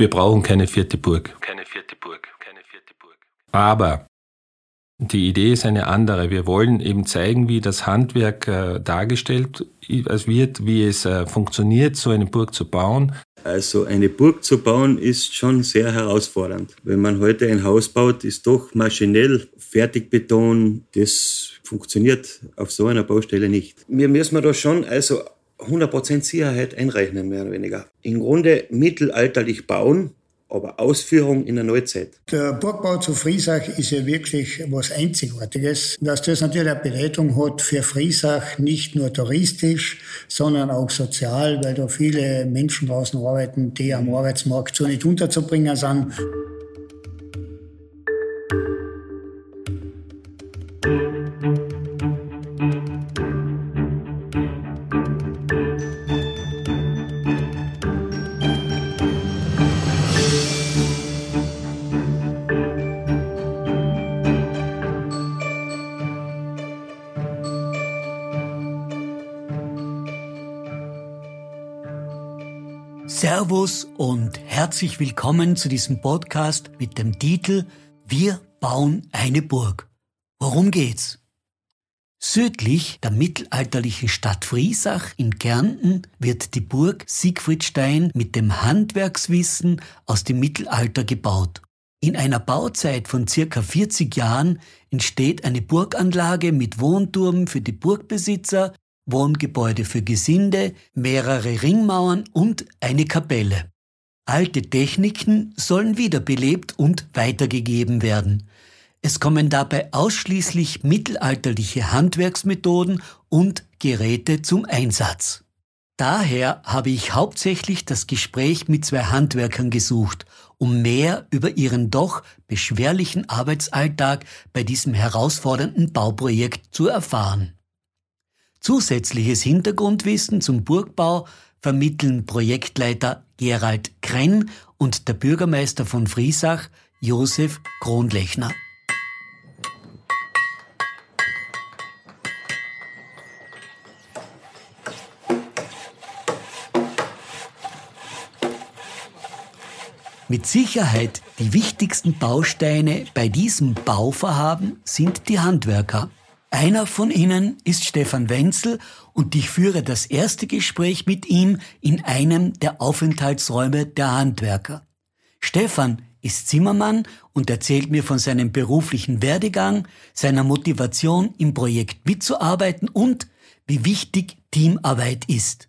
Wir brauchen keine vierte Burg. Keine vierte Burg. Keine vierte Burg. Aber die Idee ist eine andere. Wir wollen eben zeigen, wie das Handwerk äh, dargestellt wird, wie es äh, funktioniert, so eine Burg zu bauen. Also eine Burg zu bauen ist schon sehr herausfordernd. Wenn man heute ein Haus baut, ist doch maschinell Fertigbeton, das funktioniert auf so einer Baustelle nicht. Wir müssen da schon also 100% Sicherheit einrechnen, mehr oder weniger. Im Grunde mittelalterlich bauen, aber Ausführung in der Neuzeit. Der Burgbau zu Friesach ist ja wirklich was Einzigartiges, dass das natürlich eine Bedeutung hat für Friesach, nicht nur touristisch, sondern auch sozial, weil da viele Menschen draußen arbeiten, die am Arbeitsmarkt so nicht unterzubringen sind. Herzlich willkommen zu diesem Podcast mit dem Titel Wir bauen eine Burg. Worum geht's? Südlich der mittelalterlichen Stadt Friesach in Kärnten wird die Burg Siegfriedstein mit dem Handwerkswissen aus dem Mittelalter gebaut. In einer Bauzeit von circa 40 Jahren entsteht eine Burganlage mit Wohnturm für die Burgbesitzer, Wohngebäude für Gesinde, mehrere Ringmauern und eine Kapelle. Alte Techniken sollen wiederbelebt und weitergegeben werden. Es kommen dabei ausschließlich mittelalterliche Handwerksmethoden und Geräte zum Einsatz. Daher habe ich hauptsächlich das Gespräch mit zwei Handwerkern gesucht, um mehr über ihren doch beschwerlichen Arbeitsalltag bei diesem herausfordernden Bauprojekt zu erfahren. Zusätzliches Hintergrundwissen zum Burgbau vermitteln Projektleiter Gerald Krenn und der Bürgermeister von Friesach Josef Kronlechner. Mit Sicherheit die wichtigsten Bausteine bei diesem Bauvorhaben sind die Handwerker. Einer von ihnen ist Stefan Wenzel und ich führe das erste Gespräch mit ihm in einem der Aufenthaltsräume der Handwerker. Stefan ist Zimmermann und erzählt mir von seinem beruflichen Werdegang, seiner Motivation im Projekt mitzuarbeiten und wie wichtig Teamarbeit ist.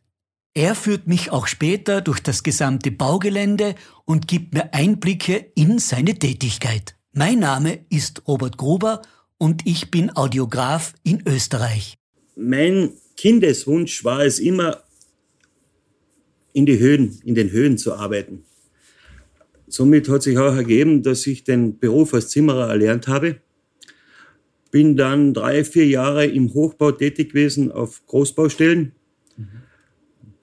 Er führt mich auch später durch das gesamte Baugelände und gibt mir Einblicke in seine Tätigkeit. Mein Name ist Robert Gruber und ich bin Audiograf in Österreich. Mein Kindeswunsch war es immer, in die Höhen, in den Höhen zu arbeiten. Somit hat sich auch ergeben, dass ich den Beruf als Zimmerer erlernt habe. Bin dann drei, vier Jahre im Hochbau tätig gewesen auf Großbaustellen.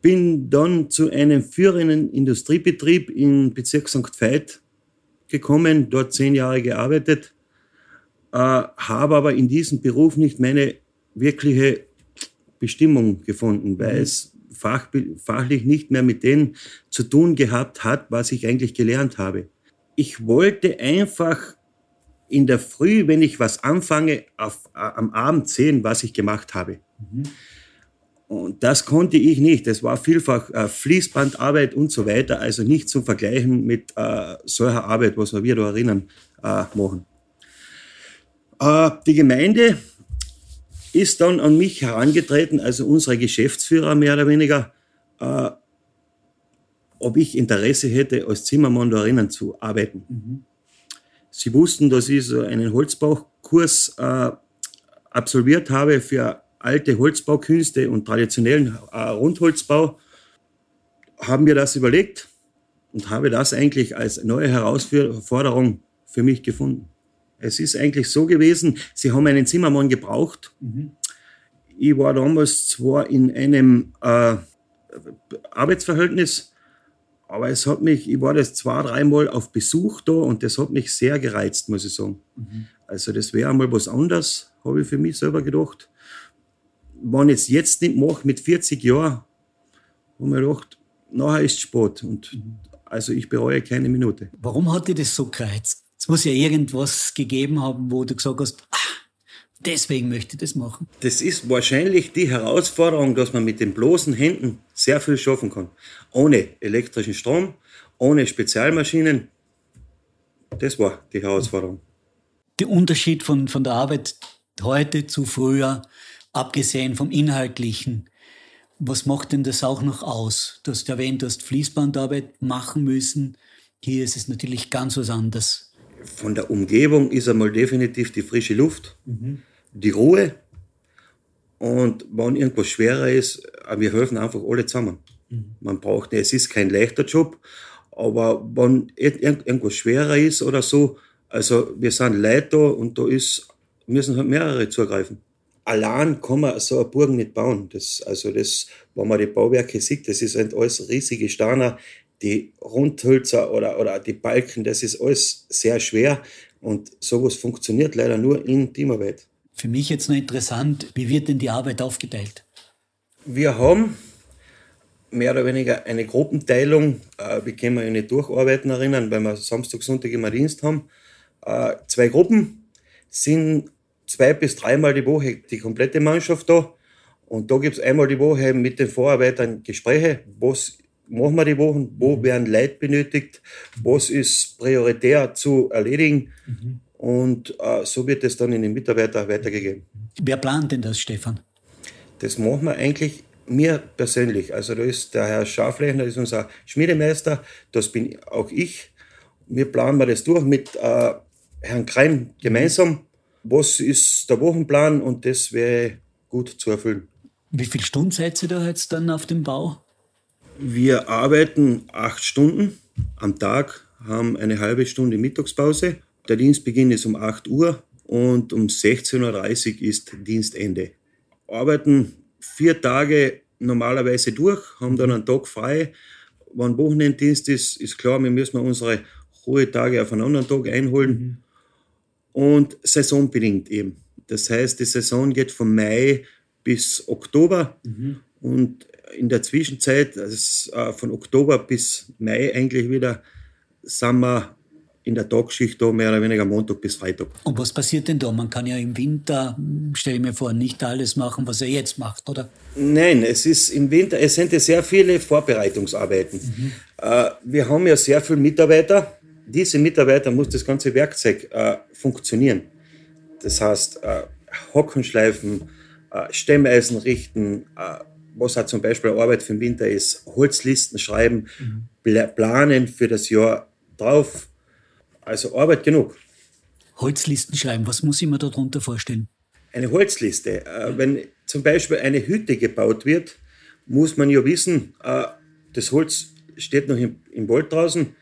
Bin dann zu einem führenden Industriebetrieb im Bezirk St. Veit gekommen, dort zehn Jahre gearbeitet äh, habe aber in diesem Beruf nicht meine wirkliche Bestimmung gefunden, weil mhm. es fach, fachlich nicht mehr mit dem zu tun gehabt hat, was ich eigentlich gelernt habe. Ich wollte einfach in der Früh, wenn ich was anfange, auf, am Abend sehen, was ich gemacht habe. Mhm. Und das konnte ich nicht. Das war vielfach äh, Fließbandarbeit und so weiter, also nicht zu vergleichen mit äh, solcher Arbeit, was wir da erinnern äh, machen. Äh, die Gemeinde ist dann an mich herangetreten, also unsere Geschäftsführer mehr oder weniger, äh, ob ich Interesse hätte, als Zimmermann darin zu arbeiten. Mhm. Sie wussten, dass ich so einen Holzbaukurs äh, absolviert habe für alte Holzbaukünste und traditionellen äh, Rundholzbau. Haben wir das überlegt und habe das eigentlich als neue Herausforderung für mich gefunden. Es ist eigentlich so gewesen, sie haben einen Zimmermann gebraucht. Mhm. Ich war damals zwar in einem äh, Arbeitsverhältnis, aber es hat mich, ich war das zwei, dreimal auf Besuch da und das hat mich sehr gereizt, muss ich sagen. Mhm. Also das wäre einmal was anderes, habe ich für mich selber gedacht. Wenn ich es jetzt nicht mache, mit 40 Jahren, habe ich mir gedacht, nachher ist es spät. Und mhm. Also ich bereue keine Minute. Warum hat dir das so gereizt? Es muss ja irgendwas gegeben haben, wo du gesagt hast, ah, deswegen möchte ich das machen. Das ist wahrscheinlich die Herausforderung, dass man mit den bloßen Händen sehr viel schaffen kann. Ohne elektrischen Strom, ohne Spezialmaschinen. Das war die Herausforderung. Der Unterschied von, von der Arbeit heute zu früher, abgesehen vom Inhaltlichen, was macht denn das auch noch aus? Du hast erwähnt, du hast Fließbandarbeit machen müssen. Hier ist es natürlich ganz was anderes. Von der Umgebung ist einmal definitiv die frische Luft, mhm. die Ruhe. Und wenn irgendwas schwerer ist, äh, wir helfen einfach alle zusammen. Mhm. Man braucht es ist kein leichter Job, aber wenn irgendwas schwerer ist oder so, also wir sind Leute da und da ist, müssen halt mehrere zugreifen allein kann man so eine Burg nicht bauen. Das, also das, wenn man die Bauwerke sieht, das ist halt alles riesige Steine, die Rundhölzer oder, oder die Balken, das ist alles sehr schwer und sowas funktioniert leider nur in Teamarbeit. Für mich jetzt noch interessant, wie wird denn die Arbeit aufgeteilt? Wir haben mehr oder weniger eine Gruppenteilung. Äh, wir können ja nicht durcharbeiten erinnern, weil wir Samstag, Sonntag immer Dienst haben. Äh, zwei Gruppen sind zwei bis dreimal die Woche die komplette Mannschaft da. Und da gibt es einmal die Woche mit den Vorarbeitern Gespräche, was machen wir die Wochen, wo mhm. werden Leute benötigt, was ist prioritär zu erledigen. Mhm. Und äh, so wird es dann in den Mitarbeiter weitergegeben. Wer plant denn das, Stefan? Das machen wir eigentlich mir persönlich. Also da ist der Herr Schaflechner, ist unser Schmiedemeister, das bin auch ich. Wir planen das durch mit äh, Herrn Kreim gemeinsam was ist der Wochenplan und das wäre gut zu erfüllen. Wie viele Stunden seid ihr da jetzt dann auf dem Bau? Wir arbeiten acht Stunden am Tag, haben eine halbe Stunde Mittagspause. Der Dienstbeginn ist um 8 Uhr und um 16.30 Uhr ist Dienstende. Arbeiten vier Tage normalerweise durch, haben dann einen Tag frei. Wenn Wochenenddienst ist, ist klar, wir müssen unsere Ruhetage auf einen anderen Tag einholen. Mhm und saisonbedingt eben. Das heißt, die Saison geht von Mai bis Oktober mhm. und in der Zwischenzeit, also von Oktober bis Mai eigentlich wieder, sind wir in der Tagschicht da mehr oder weniger Montag bis Freitag. Und was passiert denn da? Man kann ja im Winter, stelle ich mir vor, nicht alles machen, was er jetzt macht, oder? Nein, es ist im Winter, es sind ja sehr viele Vorbereitungsarbeiten. Mhm. Äh, wir haben ja sehr viele Mitarbeiter diese Mitarbeiter muss das ganze Werkzeug äh, funktionieren. Das heißt, äh, Hocken schleifen, äh, Stemmeisen richten, äh, was hat zum Beispiel Arbeit für den Winter ist, Holzlisten schreiben, mhm. planen für das Jahr drauf. Also Arbeit genug. Holzlisten schreiben, was muss ich mir darunter vorstellen? Eine Holzliste. Äh, wenn zum Beispiel eine Hütte gebaut wird, muss man ja wissen, äh, das Holz steht noch im, im Wald draußen,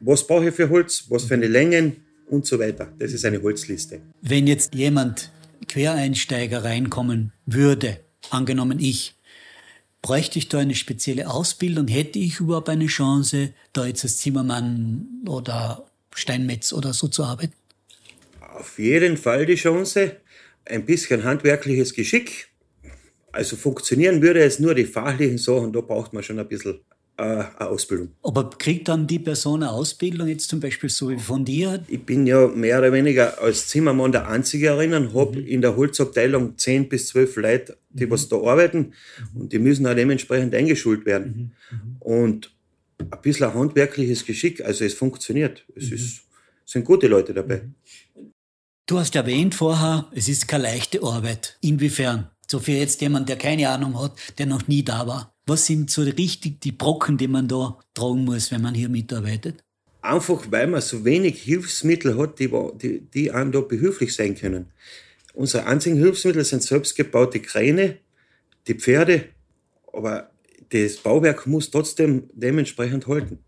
was brauche ich für Holz, was für eine Längen und so weiter. Das ist eine Holzliste. Wenn jetzt jemand Quereinsteiger reinkommen würde, angenommen ich, bräuchte ich da eine spezielle Ausbildung? Hätte ich überhaupt eine Chance, da jetzt als Zimmermann oder Steinmetz oder so zu arbeiten? Auf jeden Fall die Chance. Ein bisschen handwerkliches Geschick. Also funktionieren würde es nur die fachlichen Sachen, da braucht man schon ein bisschen Ausbildung. Aber kriegt dann die Person eine Ausbildung, jetzt zum Beispiel so wie von dir? Ich bin ja mehr oder weniger als Zimmermann der Einzige erinnern, habe mhm. in der Holzabteilung zehn bis zwölf Leute, die mhm. was da arbeiten mhm. und die müssen auch dementsprechend eingeschult werden. Mhm. mhm. Und ein bisschen handwerkliches Geschick, also es funktioniert. Es mhm. ist, sind gute Leute dabei. Du hast erwähnt vorher, es ist keine leichte Arbeit. Inwiefern? So für jetzt jemand, der keine Ahnung hat, der noch nie da war. Was sind so richtig die Brocken, die man da tragen muss, wenn man hier mitarbeitet? Einfach, weil man so wenig Hilfsmittel hat, die, die, die einem da behilflich sein können. Unsere einzigen Hilfsmittel sind selbstgebaute Kräne, die Pferde, aber das Bauwerk muss trotzdem dementsprechend halten.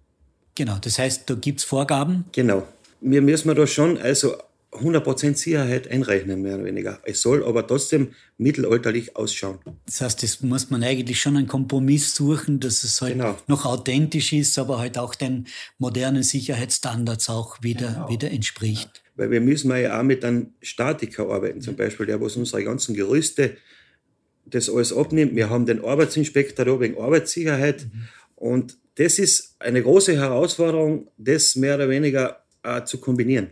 Genau, das heißt, da gibt es Vorgaben? Genau. Wir müssen da schon also 100% Sicherheit einrechnen, mehr oder weniger. Es soll aber trotzdem mittelalterlich ausschauen. Das heißt, das muss man eigentlich schon einen Kompromiss suchen, dass es halt genau. noch authentisch ist, aber halt auch den modernen Sicherheitsstandards auch wieder, genau. wieder entspricht. Weil wir müssen ja auch mit einem Statiker arbeiten, zum Beispiel, der was unsere ganzen Gerüste das alles abnimmt. Wir haben den Arbeitsinspektor da wegen Arbeitssicherheit mhm. und das ist eine große Herausforderung, das mehr oder weniger äh, zu kombinieren.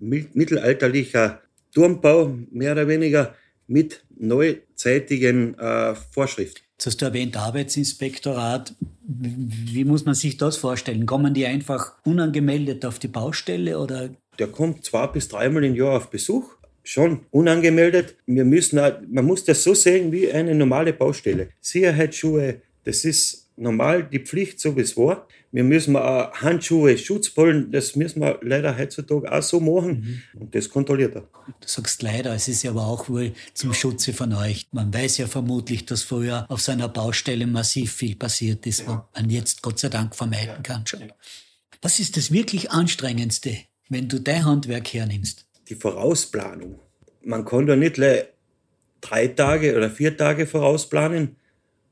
Mittelalterlicher Turmbau, mehr oder weniger, mit neuzeitigen äh, Vorschriften. Jetzt hast du erwähnt, Arbeitsinspektorat. Wie muss man sich das vorstellen? Kommen die einfach unangemeldet auf die Baustelle oder? Der kommt zwei bis dreimal im Jahr auf Besuch, schon unangemeldet. Wir müssen, auch, man muss das so sehen wie eine normale Baustelle. Sicherheitsschuhe, das ist normal die Pflicht, so wie es war. Wir müssen auch Handschuhe, Schutzbollen, das müssen wir leider heutzutage auch so machen. Mhm. Und das kontrolliert er. Du sagst leider, es ist ja aber auch wohl zum Schutze von euch. Man weiß ja vermutlich, dass früher auf so einer Baustelle massiv viel passiert ist, ja. wo man jetzt Gott sei Dank vermeiden kann schon. Was ist das wirklich Anstrengendste, wenn du dein Handwerk hernimmst? Die Vorausplanung. Man kann da nicht drei Tage oder vier Tage vorausplanen,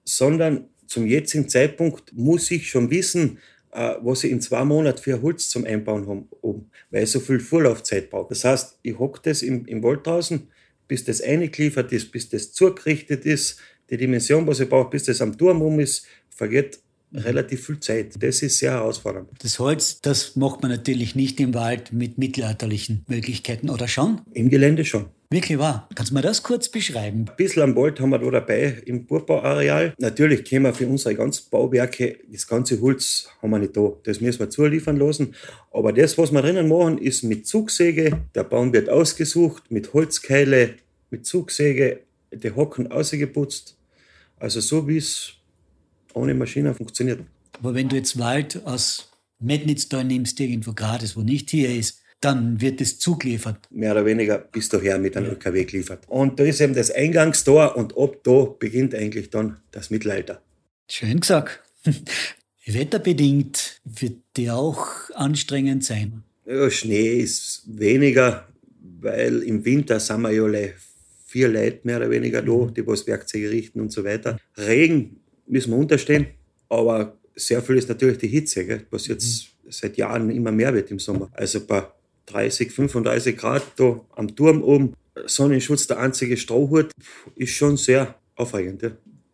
sondern zum jetzigen Zeitpunkt muss ich schon wissen, äh, was ich in zwei Monaten für Holz zum Einbauen habe, weil ich so viel Vorlaufzeit brauche. Das heißt, ich hocke das im, im Wald draußen, bis das eingeliefert ist, bis das zugerichtet ist, die Dimension, was ich brauche, bis das am Turm rum ist, vergeht relativ viel Zeit. Das ist sehr herausfordernd. Das Holz, das macht man natürlich nicht im Wald mit mittelalterlichen Möglichkeiten, oder schon? Im Gelände schon. Wirklich wahr. Kannst du mir das kurz beschreiben? Ein bisschen am Wald haben wir da dabei im Burgbauareal. Natürlich können wir für unsere ganzen Bauwerke, das ganze Holz haben wir nicht da. Das müssen wir zuliefern lassen. Aber das, was wir drinnen machen, ist mit Zugsäge. Der Baum wird ausgesucht, mit Holzkeile, mit Zugsäge, die Hocken ausgeputzt. Also so wie es ohne Maschine funktioniert. Aber wenn du jetzt Wald aus Metnitztal nimmst, irgendwo gerade, wo nicht hier ist, dann wird es zugeliefert. Mehr oder weniger bis daher mit einem ja. LKW geliefert. Und da ist eben das Eingangstor und ab da beginnt eigentlich dann das Mittelalter. Schön gesagt. Wetterbedingt wird die auch anstrengend sein. Ja, Schnee ist weniger, weil im Winter sind wir ja vier Leute mehr oder weniger da, mhm. die was Werkzeuge richten und so weiter. Regen müssen wir unterstehen. Aber sehr viel ist natürlich die Hitze, gell, was jetzt mhm. seit Jahren immer mehr wird im Sommer. Also bei 30, 35 Grad da am Turm oben, Sonnenschutz, der einzige Strohhut, ist schon sehr aufregend. Ja.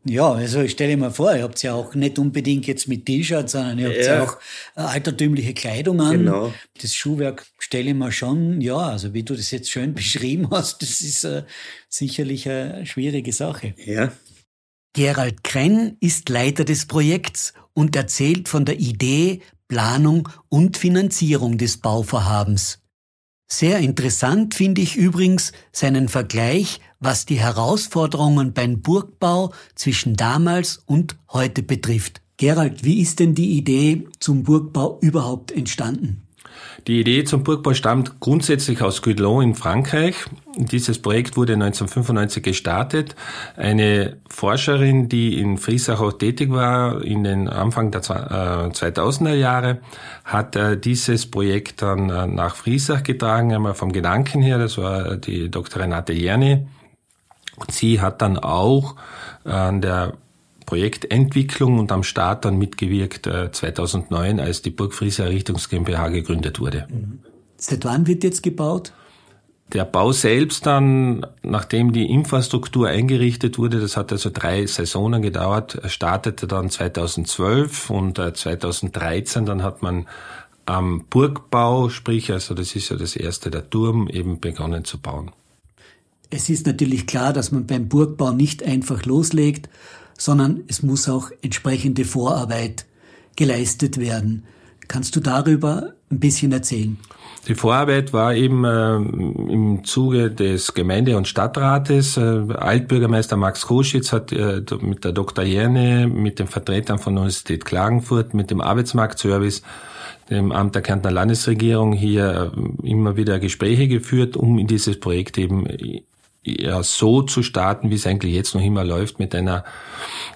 Ja, also ich stelle mir vor, ihr habt ja auch nicht unbedingt jetzt mit T-Shirt, sondern ihr habt ja, ja auch äh, altertümliche Kleidung an. Genau. Das Schuhwerk stelle ich mir schon, ja, also wie du das jetzt schön beschrieben hast, das ist äh, sicherlich eine schwierige Sache. Ja. Gerald Krenn ist Leiter des Projekts und erzählt von der Idee, Planung und Finanzierung des Bauvorhabens. Sehr interessant finde ich übrigens seinen Vergleich, was die Herausforderungen beim Burgbau zwischen damals und heute betrifft. Gerald, wie ist denn die Idee zum Burgbau überhaupt entstanden? Die Idee zum Burgbau stammt grundsätzlich aus Gudelon in Frankreich. Dieses Projekt wurde 1995 gestartet. Eine Forscherin, die in Friesach auch tätig war in den Anfang der 2000er äh, Jahre, hat äh, dieses Projekt dann äh, nach Friesach getragen, einmal vom Gedanken her. Das war die Dr. Renate Jerni. Sie hat dann auch an der Projektentwicklung und am Start dann mitgewirkt äh, 2009, als die Burg Frieser Errichtungs GmbH gegründet wurde. Mhm. Seit wann wird jetzt gebaut? Der Bau selbst dann, nachdem die Infrastruktur eingerichtet wurde, das hat also drei Saisonen gedauert, startete dann 2012 und 2013, äh, dann hat man am Burgbau, sprich also das ist ja das erste, der Turm, eben begonnen zu bauen. Es ist natürlich klar, dass man beim Burgbau nicht einfach loslegt, sondern es muss auch entsprechende Vorarbeit geleistet werden. Kannst du darüber ein bisschen erzählen? Die Vorarbeit war eben äh, im Zuge des Gemeinde- und Stadtrates. Äh, Altbürgermeister Max Koschitz hat äh, mit der Dr. Jerne, mit den Vertretern von Universität Klagenfurt, mit dem Arbeitsmarktservice, dem Amt der Kärntner Landesregierung hier äh, immer wieder Gespräche geführt, um in dieses Projekt eben ja so zu starten, wie es eigentlich jetzt noch immer läuft, mit einer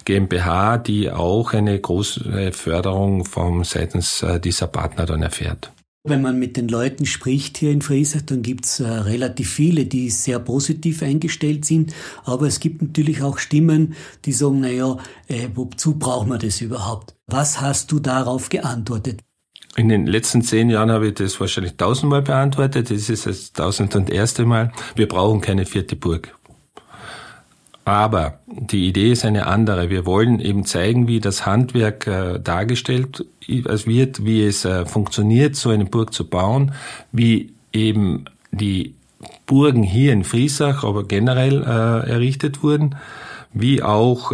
GmbH, die auch eine große Förderung vom seitens äh, dieser Partner dann erfährt. Wenn man mit den Leuten spricht hier in Friesach, dann gibt's äh, relativ viele, die sehr positiv eingestellt sind. Aber es gibt natürlich auch Stimmen, die sagen, naja, äh, wozu brauchen wir das überhaupt? Was hast du darauf geantwortet? In den letzten zehn Jahren habe ich das wahrscheinlich tausendmal beantwortet. Das ist das tausend und erste Mal. Wir brauchen keine vierte Burg. Aber die Idee ist eine andere. Wir wollen eben zeigen, wie das Handwerk äh, dargestellt wird, wie es äh, funktioniert, so eine Burg zu bauen, wie eben die Burgen hier in Friesach, aber generell äh, errichtet wurden, wie auch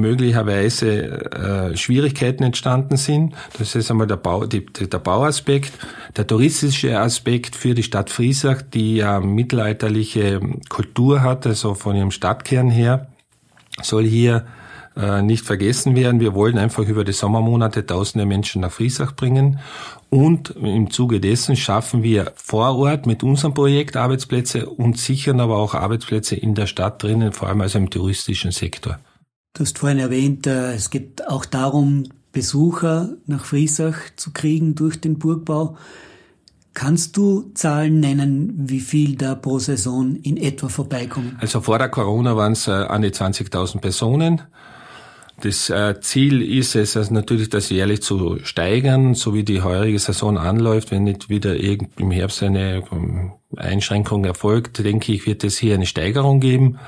möglicherweise äh, Schwierigkeiten entstanden sind. Das ist einmal der, Bau, die, der Bauaspekt, der touristische Aspekt für die Stadt Friesach, die ja mittelalterliche Kultur hat, also von ihrem Stadtkern her, soll hier äh, nicht vergessen werden. Wir wollen einfach über die Sommermonate tausende Menschen nach Friesach bringen und im Zuge dessen schaffen wir vor Ort mit unserem Projekt Arbeitsplätze und sichern aber auch Arbeitsplätze in der Stadt drinnen, vor allem also im touristischen Sektor. Du hast vorhin erwähnt, äh, es geht auch darum, Besucher nach Friesach zu kriegen durch den Burgbau. Kannst du Zahlen nennen, wie viel da pro Saison in etwa vorbeikommen? Also vor der Corona waren es äh, an die 20.000 Personen. Das äh, Ziel ist es also natürlich, das jährlich zu steigern, so wie die heurige Saison anläuft. Wenn nicht wieder im Herbst eine ähm, Einschränkung erfolgt, denke ich, wird es hier eine Steigerung geben.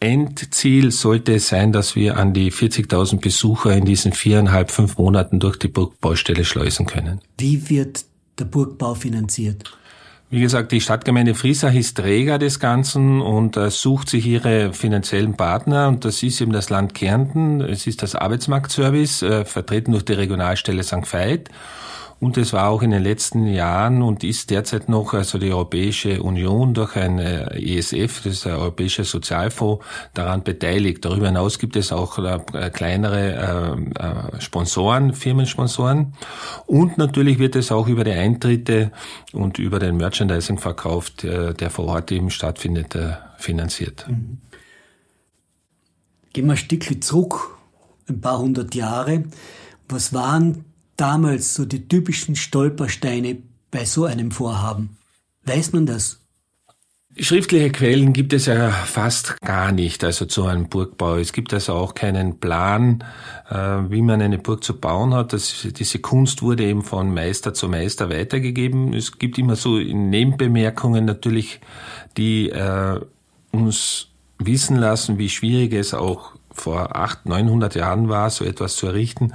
Endziel sollte es sein, dass wir an die 40.000 Besucher in diesen viereinhalb, fünf Monaten durch die Burgbaustelle schleusen können. Wie wird der Burgbau finanziert? Wie gesagt, die Stadtgemeinde Friesach ist Träger des Ganzen und äh, sucht sich ihre finanziellen Partner und das ist eben das Land Kärnten, es ist das Arbeitsmarktservice, äh, vertreten durch die Regionalstelle St. Veit und es war auch in den letzten Jahren und ist derzeit noch also die Europäische Union durch ein äh, ESF, das ist der Europäische Sozialfonds, daran beteiligt. Darüber hinaus gibt es auch äh, kleinere äh, Sponsoren, Firmensponsoren. Und natürlich wird es auch über die Eintritte und über den Merchandising-Verkauf, der vor Ort eben stattfindet, finanziert. Mhm. Gehen wir ein Stückchen zurück, ein paar hundert Jahre. Was waren damals so die typischen Stolpersteine bei so einem Vorhaben? Weiß man das? Schriftliche Quellen gibt es ja fast gar nicht, also zu einem Burgbau. Es gibt also auch keinen Plan, äh, wie man eine Burg zu bauen hat. Das, diese Kunst wurde eben von Meister zu Meister weitergegeben. Es gibt immer so Nebenbemerkungen natürlich, die äh, uns wissen lassen, wie schwierig es auch vor 800, 900 Jahren war, so etwas zu errichten.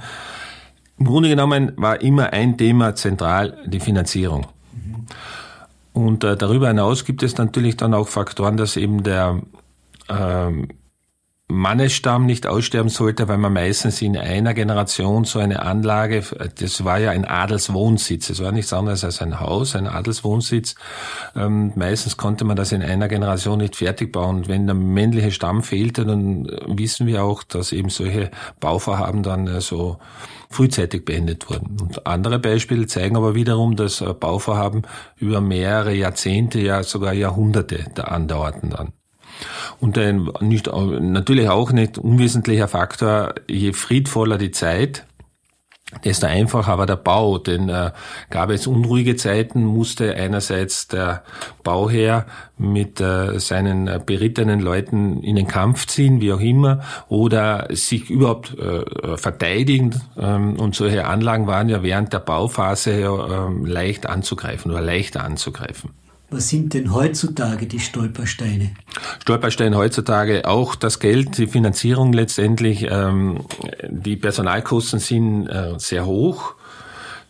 Im Grunde genommen war immer ein Thema zentral die Finanzierung. Und äh, darüber hinaus gibt es natürlich dann auch Faktoren, dass eben der ähm, Mannesstamm nicht aussterben sollte, weil man meistens in einer Generation so eine Anlage, das war ja ein Adelswohnsitz, es war nichts anderes als ein Haus, ein Adelswohnsitz. Ähm, meistens konnte man das in einer Generation nicht fertig bauen. Und wenn der männliche Stamm fehlte, dann wissen wir auch, dass eben solche Bauvorhaben dann äh, so frühzeitig beendet wurden. Und andere Beispiele zeigen aber wiederum, dass äh, Bauvorhaben über mehrere Jahrzehnte, ja sogar Jahrhunderte da andauerten dann. Und ein nicht, natürlich auch nicht unwesentlicher Faktor, je friedvoller die Zeit, desto einfacher war der Bau, denn äh, gab es unruhige Zeiten, musste einerseits der Bauherr mit äh, seinen äh, berittenen Leuten in den Kampf ziehen, wie auch immer, oder sich überhaupt äh, verteidigen. Ähm, und solche Anlagen waren ja während der Bauphase äh, leicht anzugreifen oder leichter anzugreifen. Was sind denn heutzutage die Stolpersteine? Stolpersteine heutzutage auch das Geld, die Finanzierung letztendlich. Ähm, die Personalkosten sind äh, sehr hoch.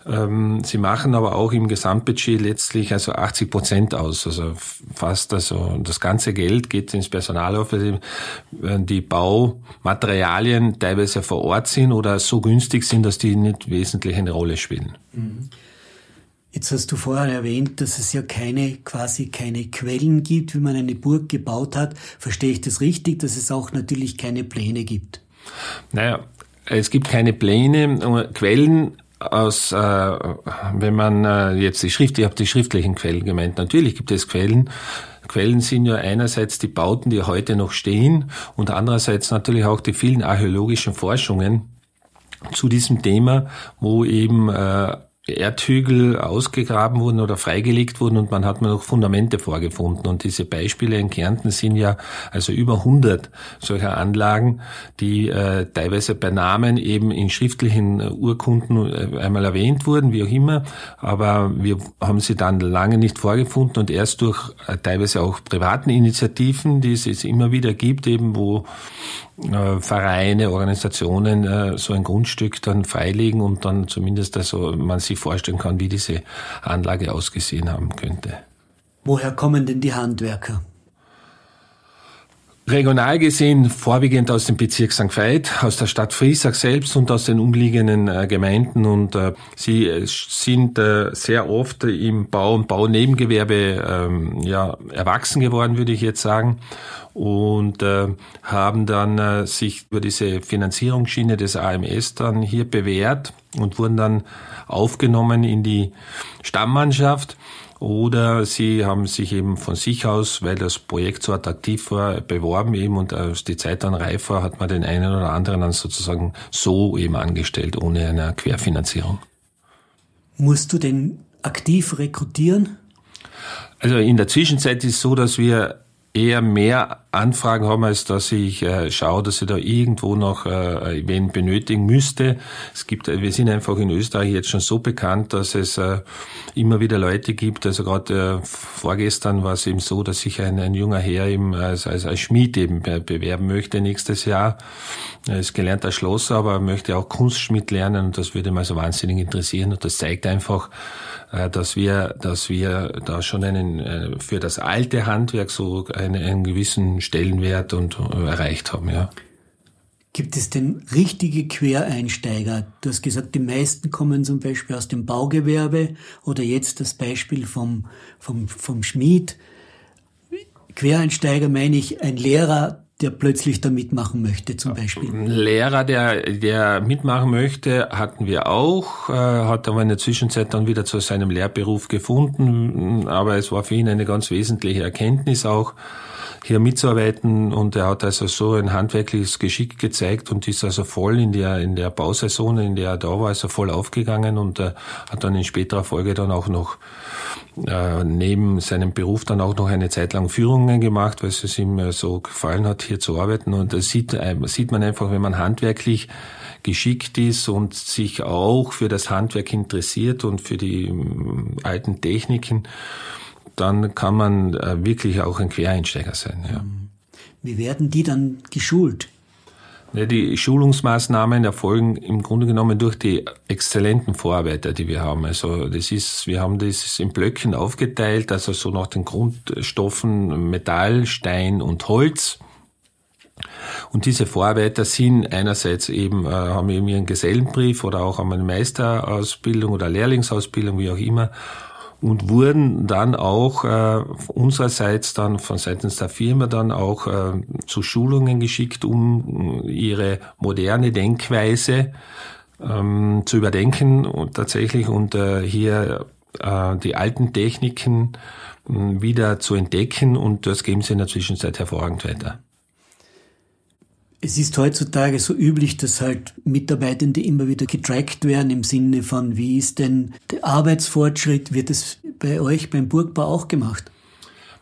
Ähm, sie machen aber auch im Gesamtbudget letztlich also 80 Prozent aus. Also fast also das ganze Geld geht ins Personal auf, weil die Baumaterialien teilweise vor Ort sind oder so günstig sind, dass die nicht wesentlich eine Rolle spielen. Mhm. Jetzt hast du vorher erwähnt, dass es ja keine, quasi keine Quellen gibt, wie man eine Burg gebaut hat. Verstehe ich das richtig, dass es auch natürlich keine Pläne gibt? Naja, es gibt keine Pläne, Quellen aus, äh, wenn man äh, jetzt die Schrift, ich habe die schriftlichen Quellen gemeint, natürlich gibt es Quellen. Quellen sind ja einerseits die Bauten, die heute noch stehen und andererseits natürlich auch die vielen archäologischen Forschungen zu diesem Thema, wo eben äh, Erdhügel ausgegraben wurden oder freigelegt wurden und man hat mir noch Fundamente vorgefunden. Und diese Beispiele in Kärnten sind ja also über 100 solcher Anlagen, die äh, teilweise bei Namen eben in schriftlichen äh, Urkunden äh, einmal erwähnt wurden, wie auch immer. Aber wir haben sie dann lange nicht vorgefunden und erst durch äh, teilweise auch privaten Initiativen, die es jetzt immer wieder gibt, eben wo äh, Vereine, Organisationen äh, so ein Grundstück dann freilegen und dann zumindest also man sich vorstellen kann, wie diese Anlage ausgesehen haben könnte. Woher kommen denn die Handwerker? Regional gesehen vorwiegend aus dem Bezirk St. Veit, aus der Stadt Friesach selbst und aus den umliegenden äh, Gemeinden. Und äh, sie äh, sind äh, sehr oft im Bau- und Baunebengewerbe ähm, ja, erwachsen geworden, würde ich jetzt sagen. Und äh, haben dann äh, sich über diese Finanzierungsschiene des AMS dann hier bewährt und wurden dann aufgenommen in die Stammmannschaft oder sie haben sich eben von sich aus, weil das Projekt so attraktiv war, beworben eben und als die Zeit dann reif war, hat man den einen oder anderen dann sozusagen so eben angestellt, ohne eine Querfinanzierung. Musst du denn aktiv rekrutieren? Also in der Zwischenzeit ist es so, dass wir eher mehr Anfragen haben, als dass ich äh, schaue, dass ich da irgendwo noch äh, wen benötigen müsste. Es gibt, äh, wir sind einfach in Österreich jetzt schon so bekannt, dass es äh, immer wieder Leute gibt. Also gerade äh, vorgestern war es eben so, dass sich ein, ein junger Herr eben als, als, als Schmied eben bewerben möchte nächstes Jahr. Er ist gelernter Schlosser, aber möchte auch Kunstschmied lernen und das würde mal so wahnsinnig interessieren. Und das zeigt einfach, äh, dass wir, dass wir da schon einen äh, für das alte Handwerk so einen, einen gewissen Stellenwert und äh, erreicht haben, ja. Gibt es denn richtige Quereinsteiger? Du hast gesagt, die meisten kommen zum Beispiel aus dem Baugewerbe oder jetzt das Beispiel vom, vom, vom Schmied. Quereinsteiger meine ich ein Lehrer, der plötzlich da mitmachen möchte, zum Beispiel? Lehrer, der, der mitmachen möchte, hatten wir auch, äh, hat aber in der Zwischenzeit dann wieder zu seinem Lehrberuf gefunden, aber es war für ihn eine ganz wesentliche Erkenntnis auch, hier mitzuarbeiten. Und er hat also so ein handwerkliches Geschick gezeigt und ist also voll in der, in der Bausaison, in der er da war, also voll aufgegangen. Und äh, hat dann in späterer Folge dann auch noch äh, neben seinem Beruf dann auch noch eine Zeit lang Führungen gemacht, weil es ihm äh, so gefallen hat, hier zu arbeiten. Und das sieht, äh, sieht man einfach, wenn man handwerklich geschickt ist und sich auch für das Handwerk interessiert und für die ähm, alten Techniken, dann kann man äh, wirklich auch ein Quereinsteiger sein. Ja. Wie werden die dann geschult? Die Schulungsmaßnahmen erfolgen im Grunde genommen durch die exzellenten Vorarbeiter, die wir haben. Also das ist, wir haben das in Blöcken aufgeteilt, also so nach den Grundstoffen Metall, Stein und Holz. Und diese Vorarbeiter sind einerseits eben, äh, haben eben ihren Gesellenbrief oder auch haben eine Meisterausbildung oder Lehrlingsausbildung, wie auch immer, und wurden dann auch äh, unsererseits dann von seitens der Firma dann auch äh, zu Schulungen geschickt, um ihre moderne Denkweise ähm, zu überdenken und tatsächlich und äh, hier äh, die alten Techniken äh, wieder zu entdecken und das geben sie in der Zwischenzeit hervorragend weiter. Es ist heutzutage so üblich, dass halt Mitarbeitende immer wieder getrackt werden im Sinne von, wie ist denn der Arbeitsfortschritt? Wird es bei euch beim Burgbau auch gemacht?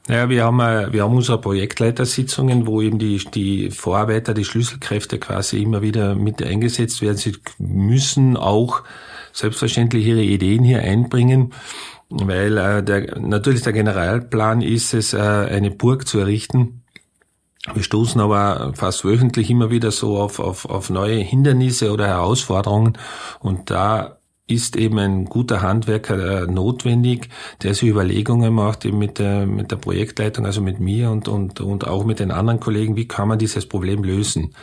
Ja, wir haben, äh, wir haben unsere Projektleitersitzungen, wo eben die, die Vorarbeiter, die Schlüsselkräfte quasi immer wieder mit eingesetzt werden. Sie müssen auch selbstverständlich ihre Ideen hier einbringen, weil äh, der, natürlich der Generalplan ist es, äh, eine Burg zu errichten, wir stoßen aber fast wöchentlich immer wieder so auf, auf, auf neue Hindernisse oder Herausforderungen und da ist eben ein guter Handwerker äh, notwendig, der sich Überlegungen macht eben mit der, mit der Projektleitung, also mit mir und, und, und auch mit den anderen Kollegen, wie kann man dieses Problem lösen.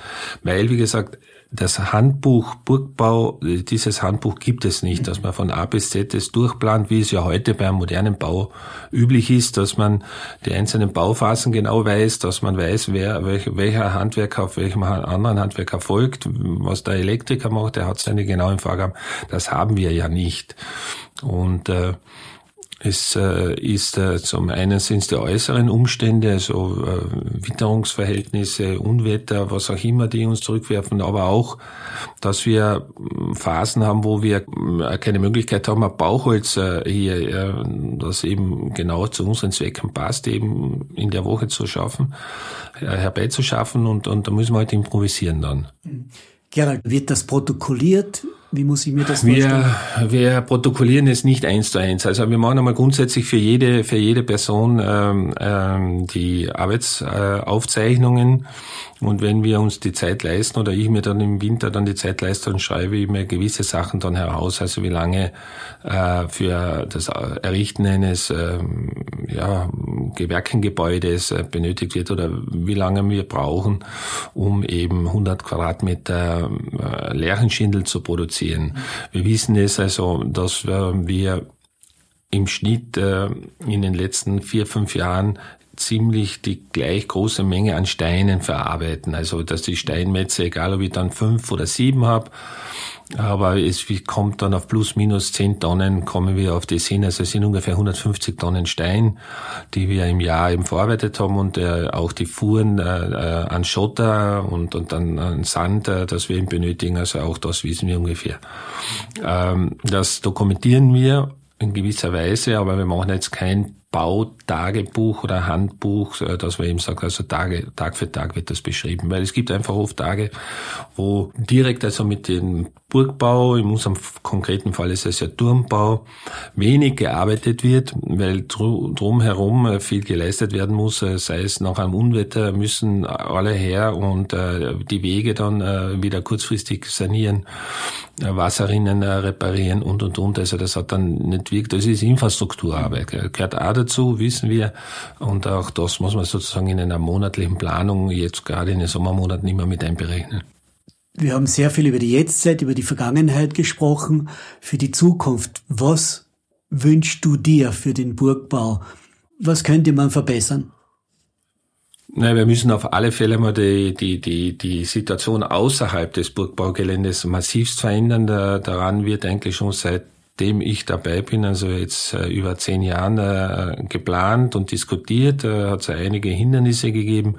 Weil, wie gesagt, das Handbuch Burgbau, dieses Handbuch gibt es nicht, dass man von A bis Z es durchplant, wie es ja heute beim modernen Bau üblich ist, dass man die einzelnen Bauphasen genau weiß, dass man weiß, wer, welch, welcher Handwerker auf welchem anderen Handwerker folgt, was der Elektriker macht, der hat seine genauen Vorgaben. Das haben wir ja nicht. Und äh, Es äh, ist äh, zum einen sind es die äußeren Umstände, also äh, Witterungsverhältnisse, Unwetter, was auch immer, die uns zurückwerfen, aber auch, dass wir äh, Phasen haben, wo wir äh, keine Möglichkeit haben, ein Bauholz äh, hier, äh, das eben genau zu unseren Zwecken passt, eben in der Woche zu schaffen, äh, herbeizuschaffen und, und da müssen wir halt improvisieren dann. Gerald, wird das protokolliert? Wie muss ich mir das vorstellen? Wir, wir protokollieren es nicht eins zu eins. Also wir machen einmal grundsätzlich für jede, für jede Person ähm, ähm, die Arbeitsaufzeichnungen. Und wenn wir uns die Zeit leisten oder ich mir dann im Winter dann die Zeit leiste, dann schreibe ich mir gewisse Sachen dann heraus. Also wie lange äh, für das Errichten eines äh, ja, Gewerkengebäudes äh, benötigt wird oder wie lange wir brauchen, um eben 100 Quadratmeter äh, Lärchenschindel zu produzieren. Wir wissen es also, dass wir im Schnitt äh, in den letzten vier, fünf Jahren ziemlich die gleich große Menge an Steinen verarbeiten. Also dass die Steinmetze, egal ob ich dann fünf oder sieben habe, aber es kommt dann auf plus minus zehn Tonnen, kommen wir auf das hin. Also es sind ungefähr 150 Tonnen Stein, die wir im Jahr eben verarbeitet haben und äh, auch die Fuhren äh, äh an Schotter und, und dann an Sand, äh, das wir eben benötigen. Also auch das wissen wir ungefähr. Ähm, das dokumentieren wir in gewisser Weise, aber wir machen jetzt kein Bautagebuch oder Handbuch, äh, dass man eben sagt, also Tage, Tag für Tag wird das beschrieben, weil es gibt einfach oft Tage, wo direkt also mit dem Burgbau, in unserem konkreten Fall ist es ja Turmbau, wenig gearbeitet wird, weil drumherum äh, viel geleistet werden muss, äh, sei es nach einem Unwetter müssen alle her und die Wege dann wieder kurzfristig sanieren, Wasserrinnen reparieren und und und. Also das hat dann nicht wirklich, das ist Infrastrukturarbeit, gehört auch dazu, wissen wir. Und auch das muss man sozusagen in einer monatlichen Planung jetzt gerade in den Sommermonaten immer mit einberechnen. Wir haben sehr viel über die Jetztzeit, über die Vergangenheit gesprochen. Für die Zukunft, was wünschst du dir für den Burgbau? Was könnte man verbessern? Nein, wir müssen auf alle Fälle mal die, die, die, die Situation außerhalb des Burgbaugeländes massivst verändern. Da, daran wird eigentlich schon seit dem ich dabei bin, also jetzt äh, über zehn Jahren äh, geplant und diskutiert, äh, hat es einige Hindernisse gegeben.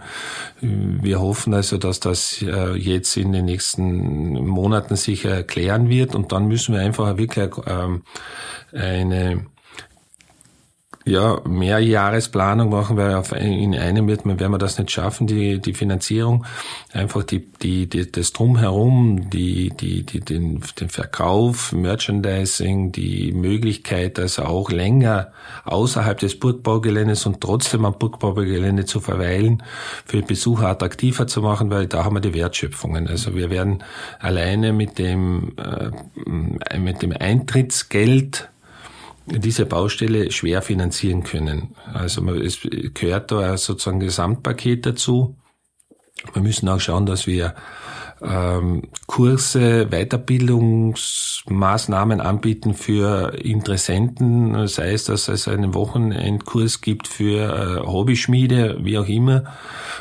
Wir hoffen also, dass das jetzt in den nächsten Monaten sich erklären wird und dann müssen wir einfach wirklich ähm, eine ja, Mehrjahresplanung machen, weil auf, in einem wird man, werden wir das nicht schaffen, die, die Finanzierung. Einfach die, die, die, das Drumherum, die, die, die, den, den Verkauf, Merchandising, die Möglichkeit, also auch länger außerhalb des Burgbaugeländes und trotzdem am Burgbaugelände zu verweilen, für Besucher attraktiver zu machen, weil da haben wir die Wertschöpfungen. Also wir werden alleine mit dem, äh, mit dem Eintrittsgeld diese Baustelle schwer finanzieren können. Also es gehört da sozusagen ein Gesamtpaket dazu. Wir müssen auch schauen, dass wir ähm, Kurse, Weiterbildungsmaßnahmen anbieten für Interessenten, sei es, dass es einen Wochenendkurs gibt für äh, Hobbyschmiede, wie auch immer,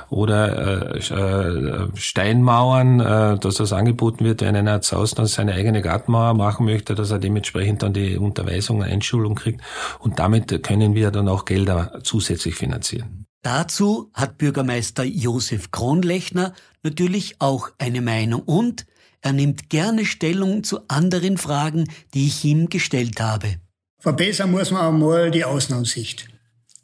oder äh, äh, Steinmauern, äh, dass das angeboten wird, wenn einer zu Hause dann seine eigene Gartenmauer machen möchte, dass er dementsprechend dann die Unterweisung, Einschulung kriegt und damit können wir dann auch Gelder zusätzlich finanzieren. Dazu hat Bürgermeister Josef Kronlechner natürlich auch eine Meinung und er nimmt gerne Stellung zu anderen Fragen, die ich ihm gestellt habe. Verbessern muss man einmal die Außenansicht.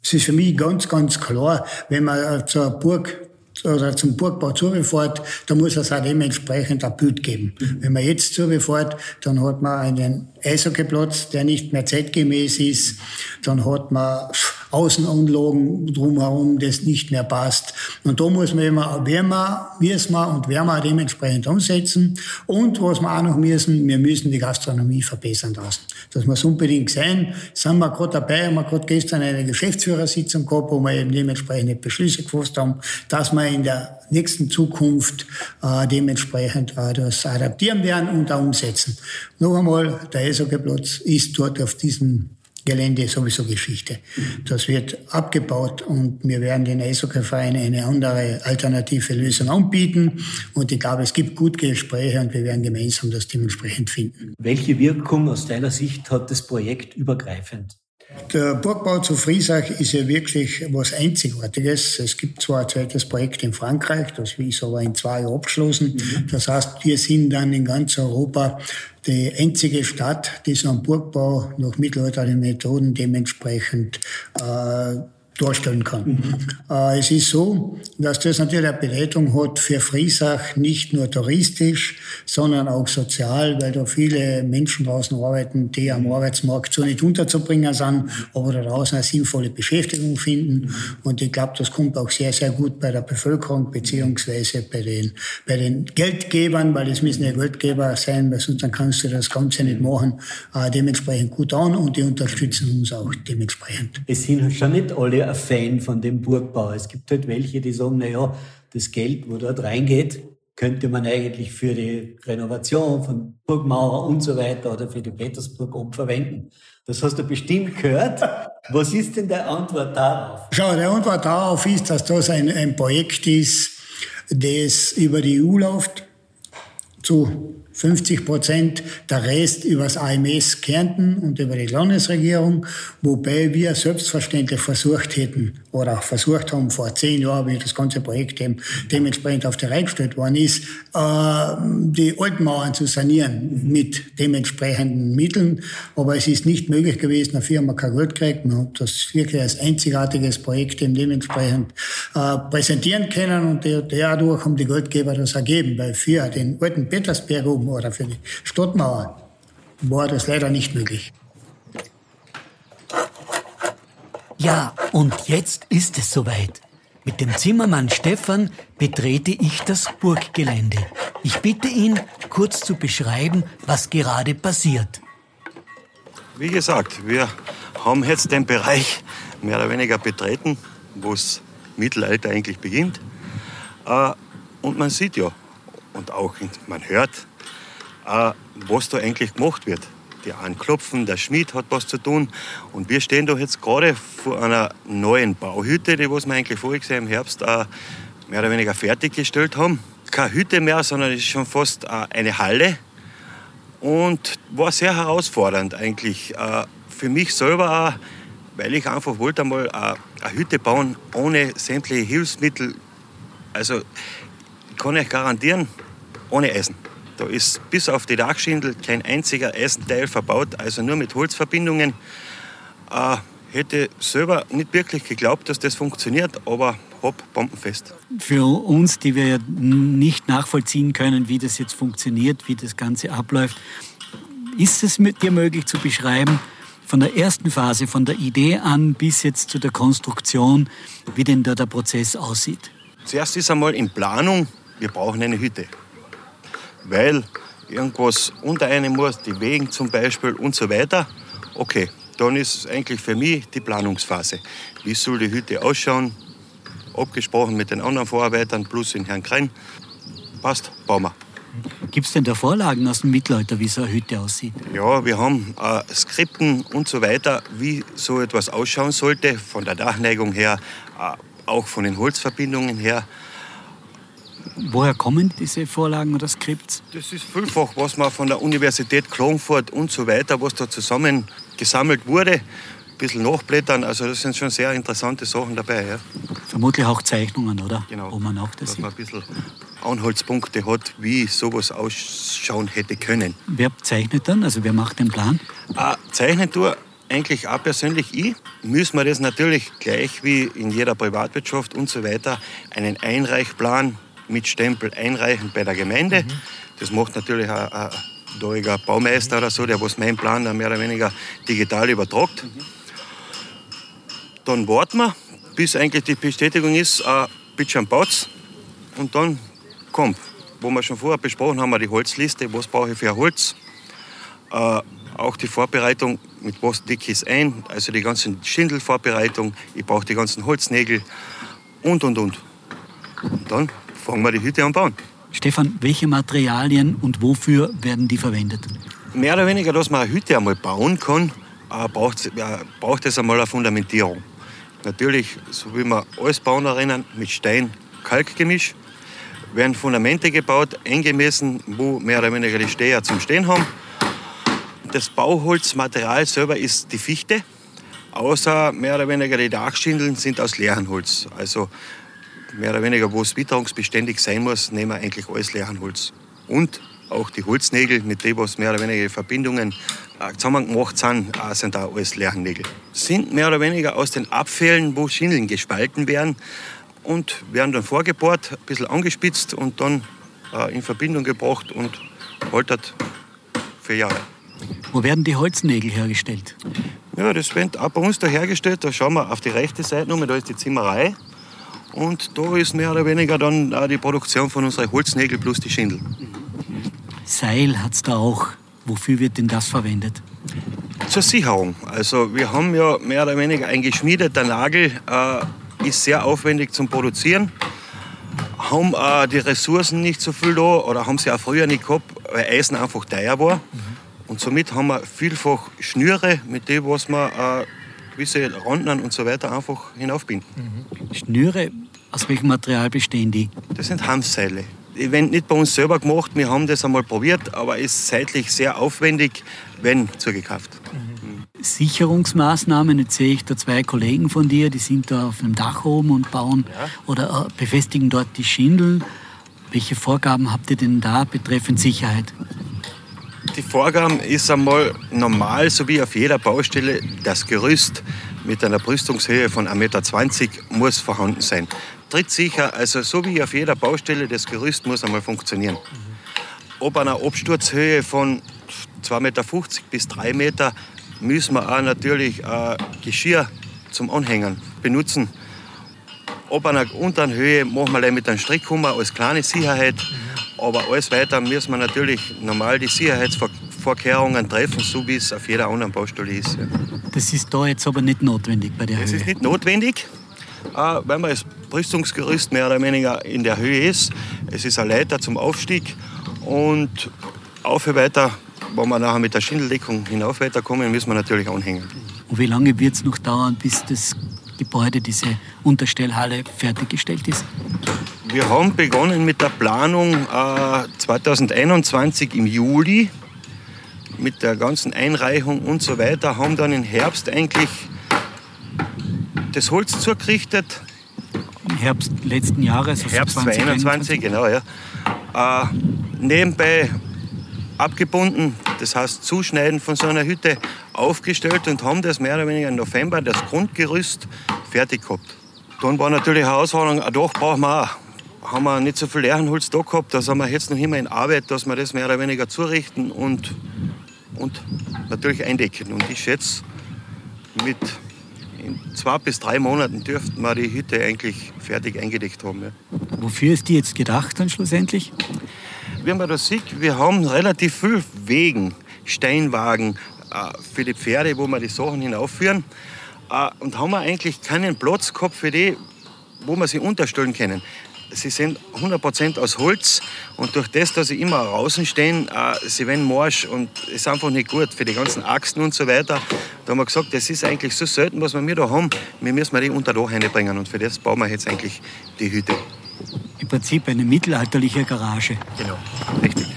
Es ist für mich ganz, ganz klar, wenn man zur Burg oder zum Burgbau zurückfährt, da muss es auch dementsprechend ein Bild geben. Mhm. Wenn man jetzt zurückfährt, dann hat man einen Eishockeyplatz, der nicht mehr zeitgemäß ist. Dann hat man Außenanlagen drumherum, das nicht mehr passt. Und da muss man immer, wer man, müssen wir und wer wir dementsprechend umsetzen. Und was wir auch noch müssen, wir müssen die Gastronomie verbessern lassen. Das muss unbedingt sein. Sind wir gerade dabei, haben wir gerade gestern eine Geschäftsführersitzung gehabt, wo wir eben dementsprechende Beschlüsse gefasst haben, dass wir in der nächsten Zukunft äh, dementsprechend äh, das adaptieren werden und auch umsetzen. Noch einmal, der Eishockeykplatz ist dort auf diesem Gelände sowieso Geschichte. Das wird abgebaut und wir werden den Eishockeyverein eine andere alternative Lösung anbieten. Und ich glaube, es gibt gute Gespräche und wir werden gemeinsam das dementsprechend finden. Welche Wirkung aus deiner Sicht hat das Projekt übergreifend? Der Burgbau zu Friesach ist ja wirklich was Einzigartiges. Es gibt zwar ein zweites Projekt in Frankreich, das ist aber in zwei Jahren abgeschlossen. Mhm. Das heißt, wir sind dann in ganz Europa die einzige Stadt, die so einen Burgbau nach mittelalterlichen Methoden dementsprechend äh, darstellen kann. Mhm. Äh, es ist so, dass das natürlich eine Bedeutung hat für Friesach, nicht nur touristisch, sondern auch sozial, weil da viele Menschen draußen arbeiten, die am Arbeitsmarkt so nicht unterzubringen sind, aber da draußen eine sinnvolle Beschäftigung finden. Mhm. Und ich glaube, das kommt auch sehr, sehr gut bei der Bevölkerung beziehungsweise bei den, bei den Geldgebern, weil es müssen ja Geldgeber sein, weil sonst dann kannst du das Ganze nicht machen, äh, dementsprechend gut an und die unterstützen uns auch dementsprechend. Es sind schon nicht alle ein Fan von dem Burgbau. Es gibt halt welche, die sagen, na ja, das Geld, wo dort reingeht, könnte man eigentlich für die Renovation von Burgmauer und so weiter oder für die Petersburg verwenden. Das hast du bestimmt gehört. Was ist denn der Antwort darauf? Schau, der Antwort darauf ist, dass das ein, ein Projekt ist, das über die EU läuft, zu 50 Prozent, der Rest übers AMS Kärnten und über die Landesregierung, wobei wir selbstverständlich versucht hätten oder versucht haben vor zehn Jahren, wie das ganze Projekt eben dementsprechend auf die Reihe gestellt worden ist, äh, die alten Mauern zu sanieren mit dementsprechenden Mitteln. Aber es ist nicht möglich gewesen, eine Firma kein Geld gekriegt. Man hat das wirklich als einzigartiges Projekt eben dementsprechend äh, präsentieren können und dadurch haben die Geldgeber das ergeben, weil für den alten Petersberg oben oder für die Stadtmauer war das leider nicht möglich. Ja, und jetzt ist es soweit. Mit dem Zimmermann Stefan betrete ich das Burggelände. Ich bitte ihn, kurz zu beschreiben, was gerade passiert. Wie gesagt, wir haben jetzt den Bereich mehr oder weniger betreten, wo das Mittelalter eigentlich beginnt. Äh, und man sieht ja, und auch man hört, was da eigentlich gemacht wird. Die anklopfen, der Schmied hat was zu tun. Und wir stehen da jetzt gerade vor einer neuen Bauhütte, die was wir eigentlich voriges Jahr im Herbst mehr oder weniger fertiggestellt haben. Keine Hütte mehr, sondern es ist schon fast äh, eine Halle. Und war sehr herausfordernd eigentlich. Äh, für mich selber auch, weil ich einfach wollte einmal äh, eine Hütte bauen ohne sämtliche Hilfsmittel. Also kann ich garantieren, ohne Essen. Da ist bis auf die Dachschindel kein einziger Eisenteil verbaut, also nur mit Holzverbindungen. Äh, hätte selber nicht wirklich geglaubt, dass das funktioniert, aber hopp, bombenfest. Für uns, die wir ja nicht nachvollziehen können, wie das jetzt funktioniert, wie das Ganze abläuft, ist es mit dir möglich zu beschreiben, von der ersten Phase, von der Idee an bis jetzt zu der Konstruktion, wie denn da der Prozess aussieht? Zuerst ist einmal in Planung, wir brauchen eine Hütte weil irgendwas unter einem muss, die Wegen zum Beispiel und so weiter. Okay, dann ist es eigentlich für mich die Planungsphase. Wie soll die Hütte ausschauen? Abgesprochen mit den anderen Vorarbeitern plus den Herrn Krein. Passt, bauen wir. Gibt es denn da Vorlagen aus dem Mittelalter, wie so eine Hütte aussieht? Ja, wir haben äh, Skripten und so weiter, wie so etwas ausschauen sollte, von der Dachneigung her, äh, auch von den Holzverbindungen her. Woher kommen diese Vorlagen oder Skripts? Das ist vielfach, was man von der Universität Klagenfurt und so weiter, was da zusammen gesammelt wurde. Ein bisschen nachblättern, also das sind schon sehr interessante Sachen dabei. Ja. Vermutlich auch Zeichnungen, oder? Genau. Wo man auch das dass man ein bisschen Anhaltspunkte hat, wie sowas ausschauen hätte können. Wer zeichnet dann? Also wer macht den Plan? Äh, zeichnen tue eigentlich auch persönlich ich. Müssen wir das natürlich gleich wie in jeder Privatwirtschaft und so weiter einen Einreichplan mit Stempel einreichen bei der Gemeinde. Mhm. Das macht natürlich ein, ein doriger Baumeister oder so, der was meinen Plan mehr oder weniger digital übertragt. Mhm. Dann warten wir, bis eigentlich die Bestätigung ist, äh, bitte baut's. Und dann kommt, wo wir schon vorher besprochen haben, die Holzliste, was brauche ich für Holz. Äh, auch die Vorbereitung, mit was dick ist ein, also die ganze Schindelvorbereitung, ich brauche die ganzen Holznägel und und und. Und dann fangen wir die Hütte an bauen. Stefan, welche Materialien und wofür werden die verwendet? Mehr oder weniger, dass man eine Hütte einmal bauen kann, äh, braucht, braucht es einmal eine Fundamentierung. Natürlich, so wie wir alles bauen erinnern, mit Stein-Kalkgemisch. Werden Fundamente gebaut, eingemessen, wo mehr oder weniger die Steher zum Stehen haben. Das Bauholzmaterial selber ist die Fichte. außer mehr oder weniger die Dachschindeln sind aus Lärchenholz. Also mehr oder weniger, wo es witterungsbeständig sein muss, nehmen wir eigentlich alles Lärchenholz. Und auch die Holznägel, mit denen was mehr oder weniger Verbindungen äh, zusammen gemacht sind, äh, sind da alles Lärchennägel. Sind mehr oder weniger aus den Abfällen, wo Schindeln gespalten werden und werden dann vorgebohrt, ein bisschen angespitzt und dann äh, in Verbindung gebracht und poltert für Jahre. Wo werden die Holznägel hergestellt? Ja, das wird auch bei uns da hergestellt. Da schauen wir auf die rechte Seite nochmal, da ist die Zimmerei. Und da ist mehr oder weniger dann auch die Produktion von unseren Holznägel plus die Schindel. Seil hat es da auch. Wofür wird denn das verwendet? Zur Sicherung. Also wir haben ja mehr oder weniger ein geschmiedeter Nagel, äh, ist sehr aufwendig zum Produzieren. Haben äh, die Ressourcen nicht so viel da oder haben sie auch früher nicht gehabt, weil Eisen einfach teuer war. Mhm. Und somit haben wir vielfach Schnüre, mit denen was wir äh, gewisse Randen und so weiter einfach hinaufbinden. Mhm. Schnüre, aus welchem Material bestehen die? Das sind Hanfseile. Ich wenn nicht bei uns selber gemacht, wir haben das einmal probiert, aber ist seitlich sehr aufwendig, wenn zugekauft. Mhm. Sicherungsmaßnahmen, jetzt sehe ich da zwei Kollegen von dir, die sind da auf einem Dach oben und bauen ja. oder äh, befestigen dort die Schindeln. Welche Vorgaben habt ihr denn da betreffend Sicherheit? Die Vorgaben ist einmal normal, so wie auf jeder Baustelle, das Gerüst mit einer Brüstungshöhe von 1,20 Meter muss vorhanden sein. Trittsicher, also so wie auf jeder Baustelle, das Gerüst muss einmal funktionieren. Ob einer Absturzhöhe von 2,50 Meter bis 3 Meter müssen wir auch natürlich äh, Geschirr zum Anhängen benutzen. Ob einer unteren Höhe machen wir mit einem Strickkummer als kleine Sicherheit. Aber alles weiter müssen wir natürlich normal die Sicherheitsvorkehrungen treffen, so wie es auf jeder anderen Baustelle ist. Ja. Das ist da jetzt aber nicht notwendig bei der das Höhe? Das ist nicht notwendig, äh, weil man das Brüstungsgerüst mehr oder weniger in der Höhe ist. Es ist eine Leiter zum Aufstieg und auf weiter, wenn wir nachher mit der Schindeldeckung hinauf weiterkommen, müssen wir natürlich anhängen. Und wie lange wird es noch dauern, bis das Gebäude, diese Unterstellhalle fertiggestellt ist? Wir haben begonnen mit der Planung äh, 2021 im Juli mit der ganzen Einreichung und so weiter, haben dann im Herbst eigentlich das Holz zugerichtet. Im Herbst letzten Jahres? Also Herbst 2021, genau, ja. Äh, nebenbei abgebunden, das heißt Zuschneiden von so einer Hütte aufgestellt und haben das mehr oder weniger im November, das Grundgerüst, fertig gehabt. Dann war natürlich eine Herausforderung, ein Dach brauchen wir auch. Haben wir nicht so viel Lärchenholz da gehabt, da sind wir jetzt noch immer in Arbeit, dass wir das mehr oder weniger zurichten und, und natürlich eindecken. Und ich schätze, mit in zwei bis drei Monaten dürften wir die Hütte eigentlich fertig eingedeckt haben. Ja. Wofür ist die jetzt gedacht dann schlussendlich? Wie man das sieht, wir haben relativ viel Wegen, Steinwagen äh, für die Pferde, wo wir die Sachen hinaufführen. Äh, und haben wir eigentlich keinen Platz gehabt für die, wo wir sie unterstellen können. Sie sind 100% aus Holz und durch das, dass sie immer draußen stehen, äh, sie werden morsch und es ist einfach nicht gut für die ganzen Achsen und so weiter. Da haben wir gesagt, das ist eigentlich so selten, was wir da haben. Wir müssen die unter Dach reinbringen und für das bauen wir jetzt eigentlich die Hütte. Im Prinzip eine mittelalterliche Garage. Genau, richtig.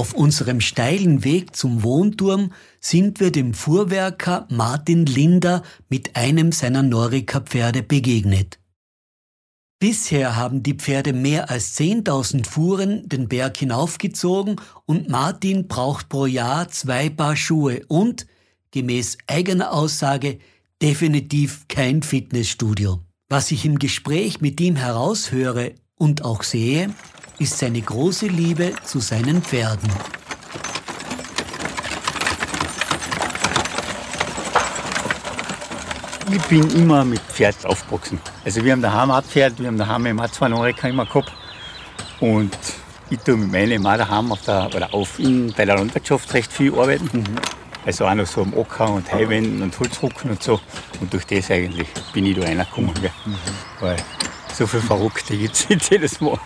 Auf unserem steilen Weg zum Wohnturm sind wir dem Fuhrwerker Martin Linder mit einem seiner Norika-Pferde begegnet. Bisher haben die Pferde mehr als 10.000 Fuhren den Berg hinaufgezogen und Martin braucht pro Jahr zwei Paar Schuhe und, gemäß eigener Aussage, definitiv kein Fitnessstudio. Was ich im Gespräch mit ihm heraushöre und auch sehe, ist seine große Liebe zu seinen Pferden. Ich bin immer mit Pferd aufgewachsen. Also wir haben daheim ein Pferd, wir haben daheim im zwei Norika immer gehabt. Und ich tue mit meinem auch daheim auf der, oder auf in, bei der Landwirtschaft recht viel arbeiten. Mhm. Also auch noch so am Acker und Heiwenden und Holzrucken und so. Und durch das eigentlich bin ich da reingekommen. Mhm. Weil so viele Verrückte gibt es nicht jedes Mal.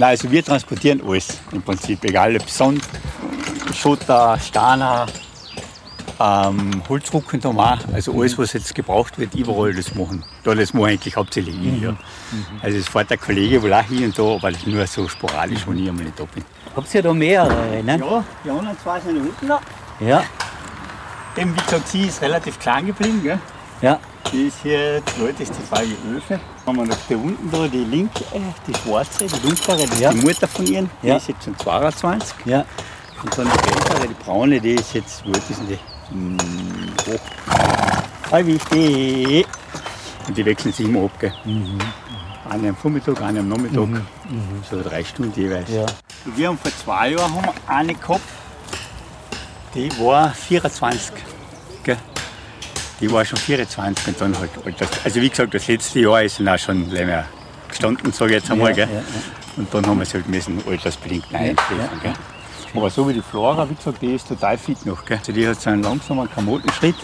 Nein, also wir transportieren alles im Prinzip, egal ob Sand, Schotter, Steiner, ähm, auch. Also alles, was jetzt gebraucht wird, überall das machen. Da das mache eigentlich hauptsächlich ich. Ja. Also es fährt der Kollege wohl auch hier und da, aber das nur so sporadisch, wenn ich einmal nicht da bin. Habt ihr da mehrere, ne? Ja, die anderen zwei sind unten da. Ja. Eben, wie gesagt, sie ist relativ klein geblieben. Gell? Ja. Die ist hier, die älteste Frau Öfe. Haben wir noch da unten da, die linke, äh, die schwarze, die dunklere, das Ja. ist die Mutter von ihr. Die Ja. ist jetzt schon 22. Ja. Und dann die ältere, die braune, die ist jetzt, wo ist denn die? Hm, hoch. Hi, wichtig. Und die wechseln sich immer ab, gell? Eine am Vormittag, eine am Nachmittag. So drei Stunden jeweils. Ja. Und Wir haben vor zwei Jahren haben wir eine gehabt, die war 24. Gell? Die war schon 24 und dann halt alt. Also wie gesagt, das letzte Jahr ist dann auch schon länger gestanden, sage ich jetzt einmal. Ja, ja, ja. Und dann haben wir es halt müssen altersbedingt einschläfern. Gell? Aber so wie die Flora, wie gesagt, die ist total fit noch. Gell? Also die hat so einen langsamen Kamotenschritt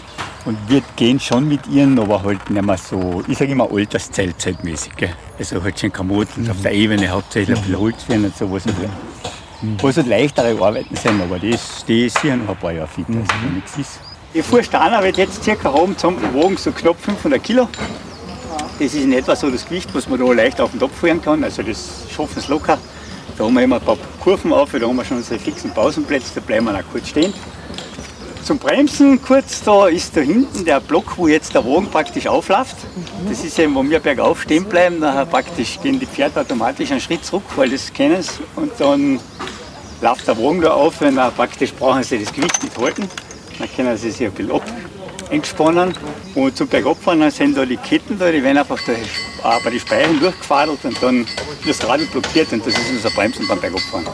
und wir gehen schon mit ihren, aber halt nicht mehr so, ich sage immer alterszeitzeitmäßig. Gell? Also halt schon Kamoten auf der Ebene, hauptsächlich ein bisschen Holz werden und sowas. Wo es halt leichtere Arbeiten sind, aber die ist, die ist sicher noch ein paar Jahre fit, also da nichts ist. Die Fuhrsteiner wird jetzt circa oben zusammen gewogen, so knapp 500 Kilo. Das ist in etwa so das Gewicht, was man da leicht auf den Topf fahren kann. Also das schaffen sie locker. Da haben wir immer ein paar Kurven auf, da haben wir schon unsere fixen Pausenplätze, da bleiben wir auch kurz stehen. Zum Bremsen kurz, da ist da hinten der Block, wo jetzt der Wagen praktisch aufläuft. Das ist eben, wo wir bergauf stehen bleiben, nachher praktisch gehen die Pferde automatisch einen Schritt zurück, weil das kennen sie. Und dann läuft der Wagen da auf, wenn er praktisch brauchen sie das Gewicht nicht halten. Dann können sie sich ein bisschen ab entspannen. Und zum Bergabfahren dann sind da die Ketten da, die werden einfach da, äh, bei den Speichen durchgefadelt und dann wird das Radl blockiert und das ist unser Bremsen beim Bergabfahren.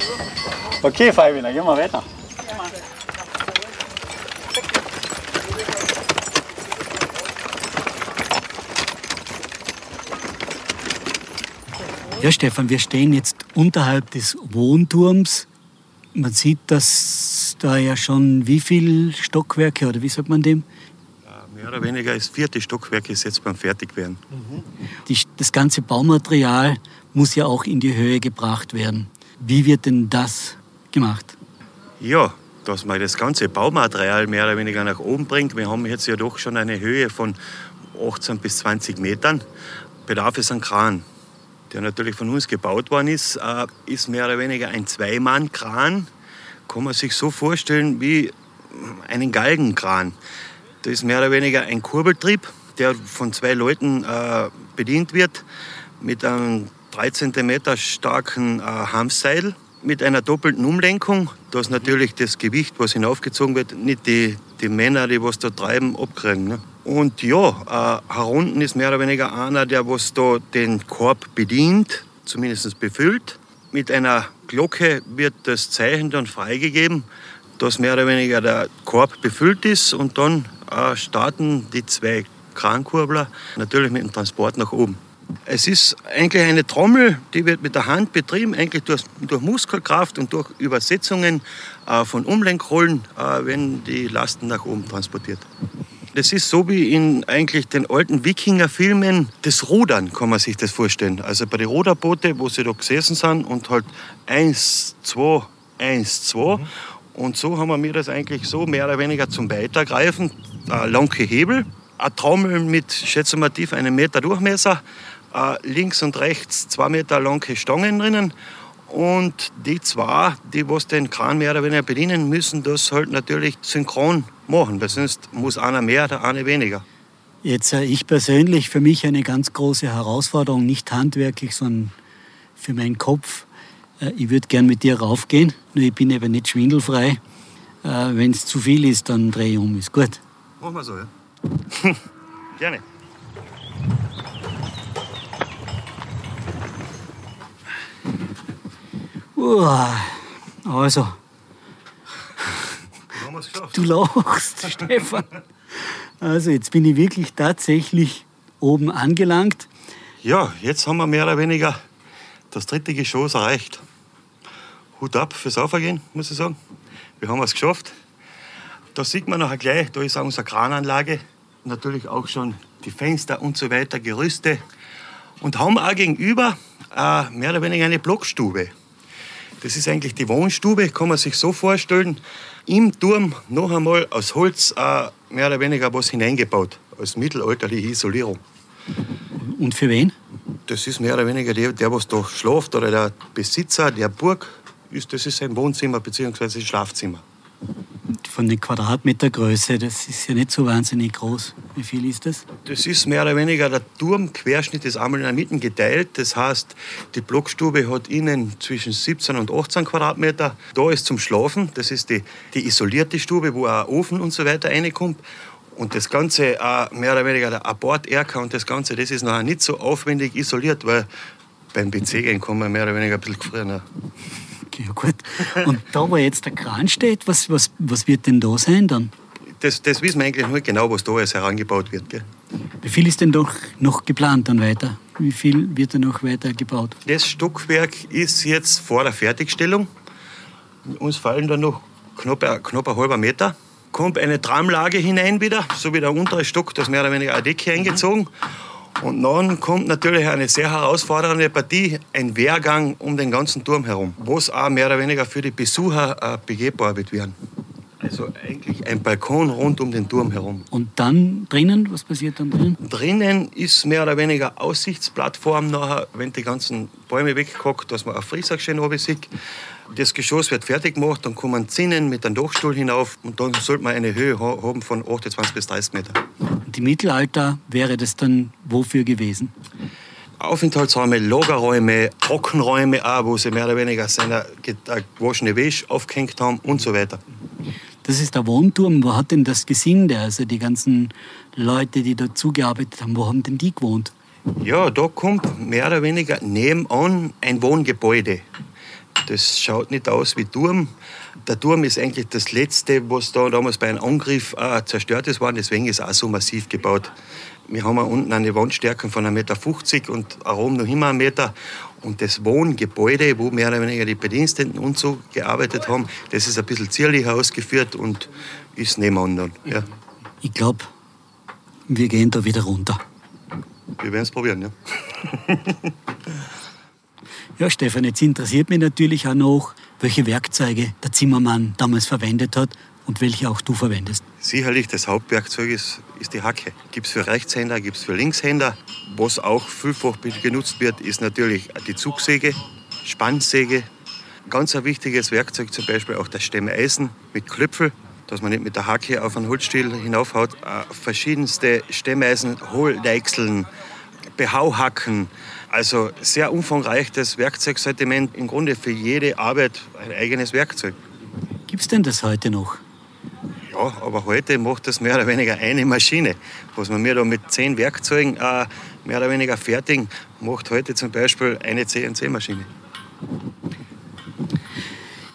Okay, Fabi, gehen wir weiter. Ja, Stefan, wir stehen jetzt unterhalb des Wohnturms. Man sieht, dass da ja schon wie viele Stockwerke oder wie sagt man dem? Mehr oder weniger das vierte Stockwerk ist jetzt beim Fertigwerden. Die, das ganze Baumaterial muss ja auch in die Höhe gebracht werden. Wie wird denn das gemacht? Ja, dass man das ganze Baumaterial mehr oder weniger nach oben bringt. Wir haben jetzt ja doch schon eine Höhe von 18 bis 20 Metern. Bedarf es an Kran, der natürlich von uns gebaut worden ist, äh, ist mehr oder weniger ein Zweimann-Kran. Kann man sich so vorstellen wie einen Galgenkran. Das ist mehr oder weniger ein Kurbeltrieb, der von zwei Leuten äh, bedient wird, mit einem 3 cm starken äh, Hanfseil, mit einer doppelten Umlenkung, dass natürlich das Gewicht, was hinaufgezogen wird, nicht die, die Männer, die was da treiben, abkriegen. Ne? Und ja, äh, herunten ist mehr oder weniger einer, der was da den Korb bedient, zumindest befüllt. Mit einer Glocke wird das Zeichen dann freigegeben, dass mehr oder weniger der Korb befüllt ist und dann äh, starten die zwei Krankurbler natürlich mit dem Transport nach oben. Es ist eigentlich eine Trommel, die wird mit der Hand betrieben, eigentlich durch, durch Muskelkraft und durch Übersetzungen äh, von Umlenkrollen, äh, wenn die Lasten nach oben transportiert. Das ist so wie in eigentlich den alten Wikinger-Filmen das Rudern, kann man sich das vorstellen. Also bei den Ruderboote, wo sie da gesessen sind und halt eins, zwei, eins, zwei. Und so haben wir mir das eigentlich so mehr oder weniger zum Weitergreifen. Ein lange Hebel, eine Trommel mit, schätze mal tief, einem Meter Durchmesser, äh, links und rechts zwei Meter lange Stangen drinnen. Und die zwei, die was den Kran mehr oder weniger bedienen, müssen das halt natürlich synchron machen, weil sonst muss einer mehr, der eine weniger. Jetzt äh, ich persönlich, für mich eine ganz große Herausforderung, nicht handwerklich, sondern für meinen Kopf. Äh, ich würde gern mit dir raufgehen, nur ich bin eben nicht schwindelfrei. Äh, Wenn es zu viel ist, dann drehe ich um, ist gut. Machen wir so, ja? Gerne. Uah, also, du lachst, Stefan. Also, jetzt bin ich wirklich tatsächlich oben angelangt. Ja, jetzt haben wir mehr oder weniger das dritte Geschoss erreicht. Hut ab fürs Aufgehen, muss ich sagen. Wir haben es geschafft. Da sieht man nachher gleich, da ist auch unsere Krananlage. Natürlich auch schon die Fenster und so weiter, Gerüste. Und haben auch gegenüber äh, mehr oder weniger eine Blockstube. Das ist eigentlich die Wohnstube, kann man sich so vorstellen. Im Turm noch einmal aus Holz äh, mehr oder weniger was hineingebaut, als mittelalterliche Isolierung. Und für wen? Das ist mehr oder weniger der, der was da schläft oder der Besitzer der Burg. Ist, das ist sein Wohnzimmer bzw. Schlafzimmer von der Quadratmetergröße, das ist ja nicht so wahnsinnig groß. Wie viel ist das? Das ist mehr oder weniger der Turmquerschnitt ist einmal in der Mitte geteilt. Das heißt, die Blockstube hat innen zwischen 17 und 18 Quadratmeter. Da ist zum Schlafen, das ist die, die isolierte Stube, wo auch Ofen und so weiter reinkommt. Und das Ganze, auch mehr oder weniger der Abort-Erker und das Ganze, das ist noch nicht so aufwendig isoliert, weil beim PC gehen kann man mehr oder weniger ein bisschen früher. Okay, ja gut. Und da, wo jetzt der Kran steht, was, was, was wird denn da sein dann? Das, das wissen wir eigentlich nicht genau, was da jetzt herangebaut wird. Gell? Wie viel ist denn doch noch geplant dann weiter? Wie viel wird da noch weiter gebaut? Das Stockwerk ist jetzt vor der Fertigstellung. Uns fallen da noch knapp, knapp ein halber Meter. Kommt eine Tramlage hinein wieder, so wie der untere Stock, das mehr oder weniger eine Decke eingezogen. Und dann kommt natürlich eine sehr herausfordernde Partie, ein Wehrgang um den ganzen Turm herum, was auch mehr oder weniger für die Besucher äh, begehbar wird werden. Also eigentlich ein Balkon rund um den Turm herum. Und dann drinnen, was passiert dann drinnen? Drinnen ist mehr oder weniger Aussichtsplattform nachher, wenn die ganzen Bäume weggehackt, dass man auf Friesach schön oben sieht. Das Geschoss wird fertig gemacht, dann kommen Zinnen mit einem Dachstuhl hinauf und dann sollte man eine Höhe haben von 28 bis 30 Meter. Und Im Mittelalter wäre das dann wofür gewesen? Aufenthaltsräume, Lagerräume, Trockenräume auch, wo sie mehr oder weniger seine gewaschene Wäsche aufgehängt haben und so weiter. Das ist der Wohnturm. Wo hat denn das Gesinde, also die ganzen Leute, die dazu gearbeitet haben, wo haben denn die gewohnt? Ja, da kommt mehr oder weniger nebenan ein Wohngebäude. Das schaut nicht aus wie Turm. Der Turm ist eigentlich das Letzte, was da damals bei einem Angriff äh, zerstört ist worden. Deswegen ist es auch so massiv gebaut. Wir haben unten eine Wandstärke von 1,50 Meter und oben noch immer einen Meter. Und das Wohngebäude, wo mehr oder weniger die Bediensteten und so gearbeitet haben, das ist ein bisschen zierlicher ausgeführt und ist nebenan dann. Ja. Ich glaube, wir gehen da wieder runter. Wir werden es probieren, ja. ja, Stefan, jetzt interessiert mich natürlich auch noch, welche Werkzeuge der Zimmermann damals verwendet hat und welche auch du verwendest. Sicherlich, das Hauptwerkzeug ist, ist die Hacke. Gibt es für Rechtshänder, gibt es für Linkshänder. Was auch vielfach genutzt wird, ist natürlich die Zugsäge, Spannsäge. Ganz ein wichtiges Werkzeug zum Beispiel auch das Stemmeisen mit Klöpfel, dass man nicht mit der Hacke auf einen Holzstiel hinaufhaut. Äh, verschiedenste Stemmeisen, Hohldeichseln, Behauhacken. Also sehr umfangreiches Werkzeugsortiment. Im Grunde für jede Arbeit ein eigenes Werkzeug. Gibt es denn das heute noch? Ja, aber heute macht das mehr oder weniger eine Maschine. Was man mir da mit zehn Werkzeugen äh, mehr oder weniger fertigen, macht heute zum Beispiel eine CNC-Maschine.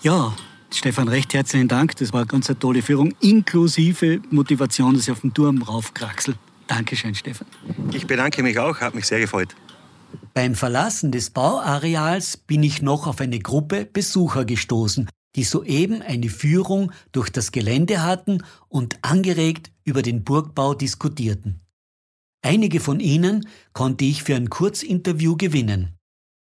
Ja, Stefan, recht herzlichen Dank. Das war eine ganz tolle Führung, inklusive Motivation, dass ich auf den Turm raufkraxel. Dankeschön, Stefan. Ich bedanke mich auch, hat mich sehr gefreut. Beim Verlassen des Bauareals bin ich noch auf eine Gruppe Besucher gestoßen, die soeben eine Führung durch das Gelände hatten und angeregt über den Burgbau diskutierten. Einige von ihnen konnte ich für ein Kurzinterview gewinnen.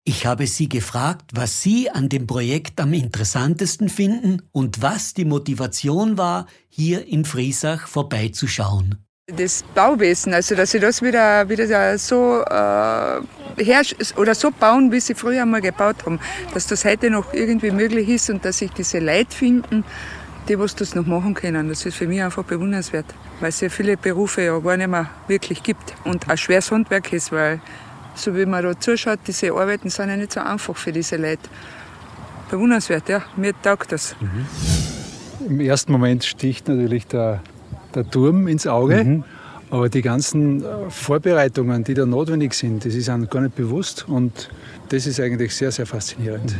Ich habe sie gefragt, was sie an dem Projekt am interessantesten finden und was die Motivation war, hier in Friesach vorbeizuschauen. Das Bauwesen, also dass sie das wieder, wieder so äh, oder so bauen, wie sie früher einmal gebaut haben, dass das heute noch irgendwie möglich ist und dass sich diese Leute finden, die was das noch machen können. Das ist für mich einfach bewundernswert, weil es ja viele Berufe ja gar nicht mehr wirklich gibt und ein schweres Handwerk ist, weil so wie man da zuschaut, diese Arbeiten sind ja nicht so einfach für diese Leute. Bewundernswert, ja, mir taugt das. Mhm. Im ersten Moment sticht natürlich der der Turm ins Auge. Mhm. Aber die ganzen äh, Vorbereitungen, die da notwendig sind, das ist einem gar nicht bewusst. Und das ist eigentlich sehr, sehr faszinierend.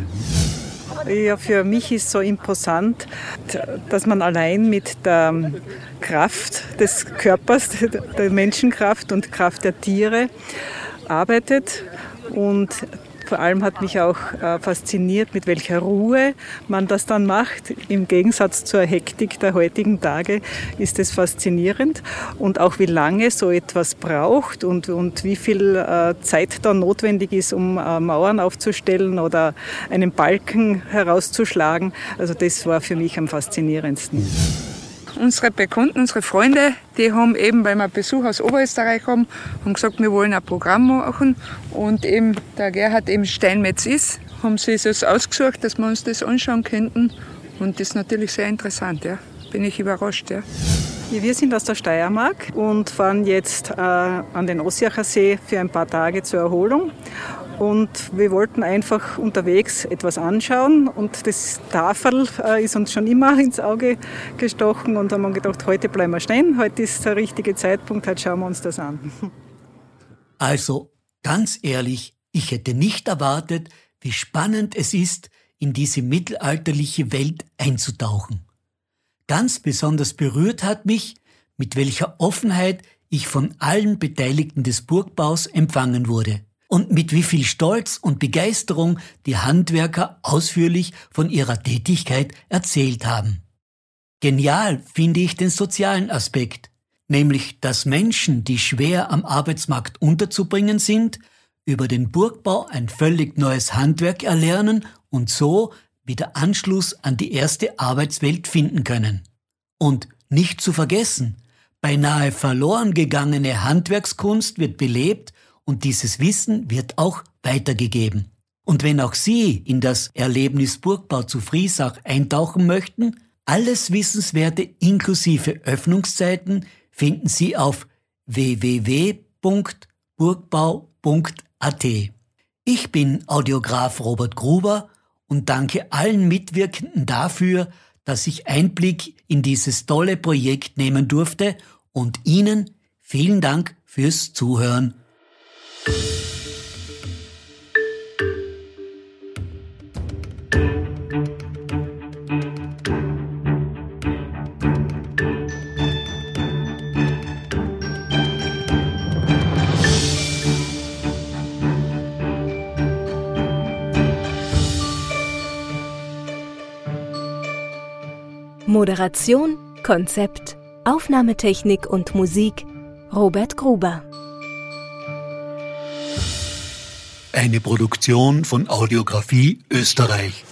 Ja, für mich ist so imposant, dass man allein mit der Kraft des Körpers, der Menschenkraft und Kraft der Tiere arbeitet und Vor allem hat mich auch äh, fasziniert, mit welcher Ruhe man das dann macht. Im Gegensatz zur Hektik der heutigen Tage ist es faszinierend. Und auch wie lange so etwas braucht und, und wie viel äh, Zeit da notwendig ist, um äh, Mauern aufzustellen oder einen Balken herauszuschlagen. Also das war für mich am faszinierendsten unsere Bekannten, unsere Freunde, die haben eben, weil wir Besuch aus Oberösterreich haben, haben gesagt, wir wollen ein Programm machen. Und eben der Gerhard eben Steinmetz ist, haben sie es ausgesucht, dass wir uns das anschauen könnten. Und das ist natürlich sehr interessant, ja. Bin ich überrascht, ja. Wir sind aus der Steiermark und fahren jetzt äh, an den Ossiacher See für ein paar Tage zur Erholung. Und wir wollten einfach unterwegs etwas anschauen. Und das Tafel äh, ist uns schon immer ins Auge gestochen und haben gedacht, heute bleiben wir stehen, heute ist der richtige Zeitpunkt, heute schauen wir uns das an. Also, ganz ehrlich, ich hätte nicht erwartet, wie spannend es ist, in diese mittelalterliche Welt einzutauchen. Ganz besonders berührt hat mich, mit welcher Offenheit ich von allen Beteiligten des Burgbaus empfangen wurde und mit wie viel Stolz und Begeisterung die Handwerker ausführlich von ihrer Tätigkeit erzählt haben. Genial finde ich den sozialen Aspekt, nämlich dass Menschen, die schwer am Arbeitsmarkt unterzubringen sind, über den Burgbau ein völlig neues Handwerk erlernen und so wieder Anschluss an die erste Arbeitswelt finden können. Und nicht zu vergessen, beinahe verloren gegangene Handwerkskunst wird belebt und dieses Wissen wird auch weitergegeben. Und wenn auch Sie in das Erlebnis Burgbau zu Friesach eintauchen möchten, alles Wissenswerte inklusive Öffnungszeiten finden Sie auf www.burgbau.at. Ich bin Audiograf Robert Gruber und danke allen Mitwirkenden dafür, dass ich Einblick in dieses tolle Projekt nehmen durfte und Ihnen vielen Dank fürs Zuhören. Moderation, Konzept, Aufnahmetechnik und Musik Robert Gruber. Eine Produktion von Audiografie Österreich.